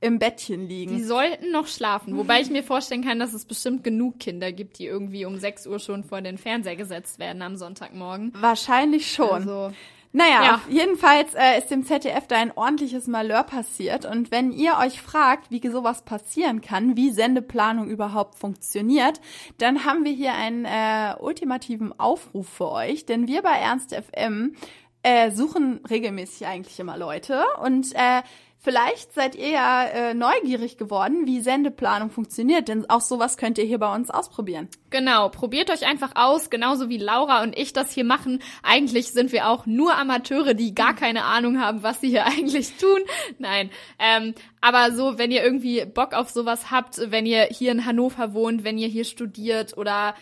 Speaker 3: im Bettchen liegen.
Speaker 2: Die sollten noch schlafen. Wobei ich mir vorstellen kann, dass es bestimmt genug Kinder gibt, die irgendwie um 6 Uhr schon vor den Fernseher gesetzt werden am Sonntagmorgen.
Speaker 3: Wahrscheinlich schon.
Speaker 2: Also,
Speaker 3: Naja,
Speaker 2: Ja.
Speaker 3: jedenfalls äh, ist dem ZDF da ein ordentliches Malheur passiert. Und wenn ihr euch fragt, wie sowas passieren kann, wie Sendeplanung überhaupt funktioniert, dann haben wir hier einen äh, ultimativen Aufruf für euch. Denn wir bei Ernst FM äh, suchen regelmäßig eigentlich immer Leute. Und äh, vielleicht seid ihr ja äh, neugierig geworden, wie Sendeplanung funktioniert. Denn auch sowas könnt ihr hier bei uns ausprobieren.
Speaker 2: genau, probiert euch einfach aus, genauso wie Laura und ich das hier machen. Eigentlich sind wir auch nur Amateure, die gar keine Ahnung haben, was sie hier eigentlich tun. Nein, ähm, aber so, wenn ihr irgendwie Bock auf sowas habt, wenn ihr hier in Hannover wohnt, wenn ihr hier studiert oder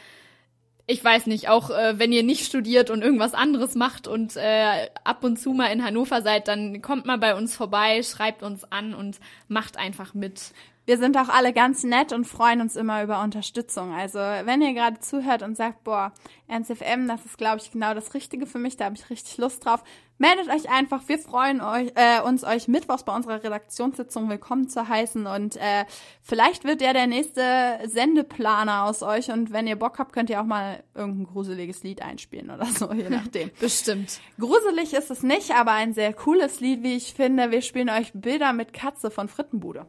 Speaker 2: ich weiß nicht, auch äh, wenn ihr nicht studiert und irgendwas anderes macht und äh, ab und zu mal in Hannover seid, dann kommt mal bei uns vorbei, schreibt uns an und macht einfach mit.
Speaker 3: Wir sind auch alle ganz nett und freuen uns immer über Unterstützung. Also wenn ihr gerade zuhört und sagt, boah, NCFM, das ist, glaube ich, genau das Richtige für mich, da habe ich richtig Lust drauf, meldet euch einfach. Wir freuen euch, äh, uns, euch mittwochs bei unserer Redaktionssitzung willkommen zu heißen und äh, vielleicht wird der der nächste Sendeplaner aus euch und wenn ihr Bock habt, könnt ihr auch mal irgendein gruseliges Lied einspielen oder so, je nachdem.
Speaker 2: Bestimmt.
Speaker 3: Gruselig ist es nicht, aber ein sehr cooles Lied, wie ich finde. Wir spielen euch Bilder mit Katze von Frittenbude.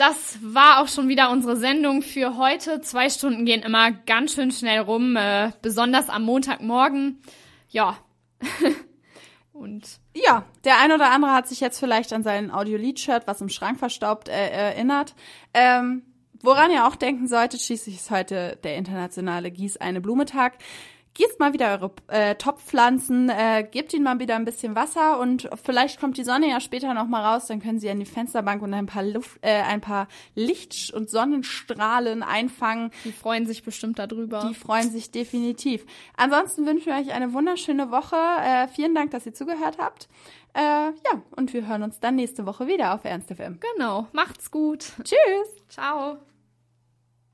Speaker 2: Das war auch schon wieder unsere Sendung für heute. Zwei Stunden gehen immer ganz schön schnell rum, äh, besonders am Montagmorgen. Ja. Und
Speaker 3: Ja, der ein oder andere hat sich jetzt vielleicht an sein Audiolied-Shirt, was im Schrank verstaubt, äh, erinnert. Ähm, woran ihr auch denken solltet, schließlich ist heute der internationale Gieß eine Blumetag. Gießt mal wieder eure äh, Topfpflanzen, äh, gebt ihnen mal wieder ein bisschen Wasser und vielleicht kommt die Sonne ja später noch mal raus, dann können sie an die Fensterbank und ein paar Luft, äh, ein paar Licht- und Sonnenstrahlen einfangen.
Speaker 2: die freuen sich bestimmt darüber.
Speaker 3: Die freuen sich definitiv. Ansonsten wünschen wir euch eine wunderschöne Woche. Äh, vielen Dank, dass ihr zugehört habt. Äh, ja, und wir hören uns dann nächste Woche wieder auf Ernst FM.
Speaker 2: genau. Macht's gut.
Speaker 3: Tschüss!
Speaker 2: Ciao.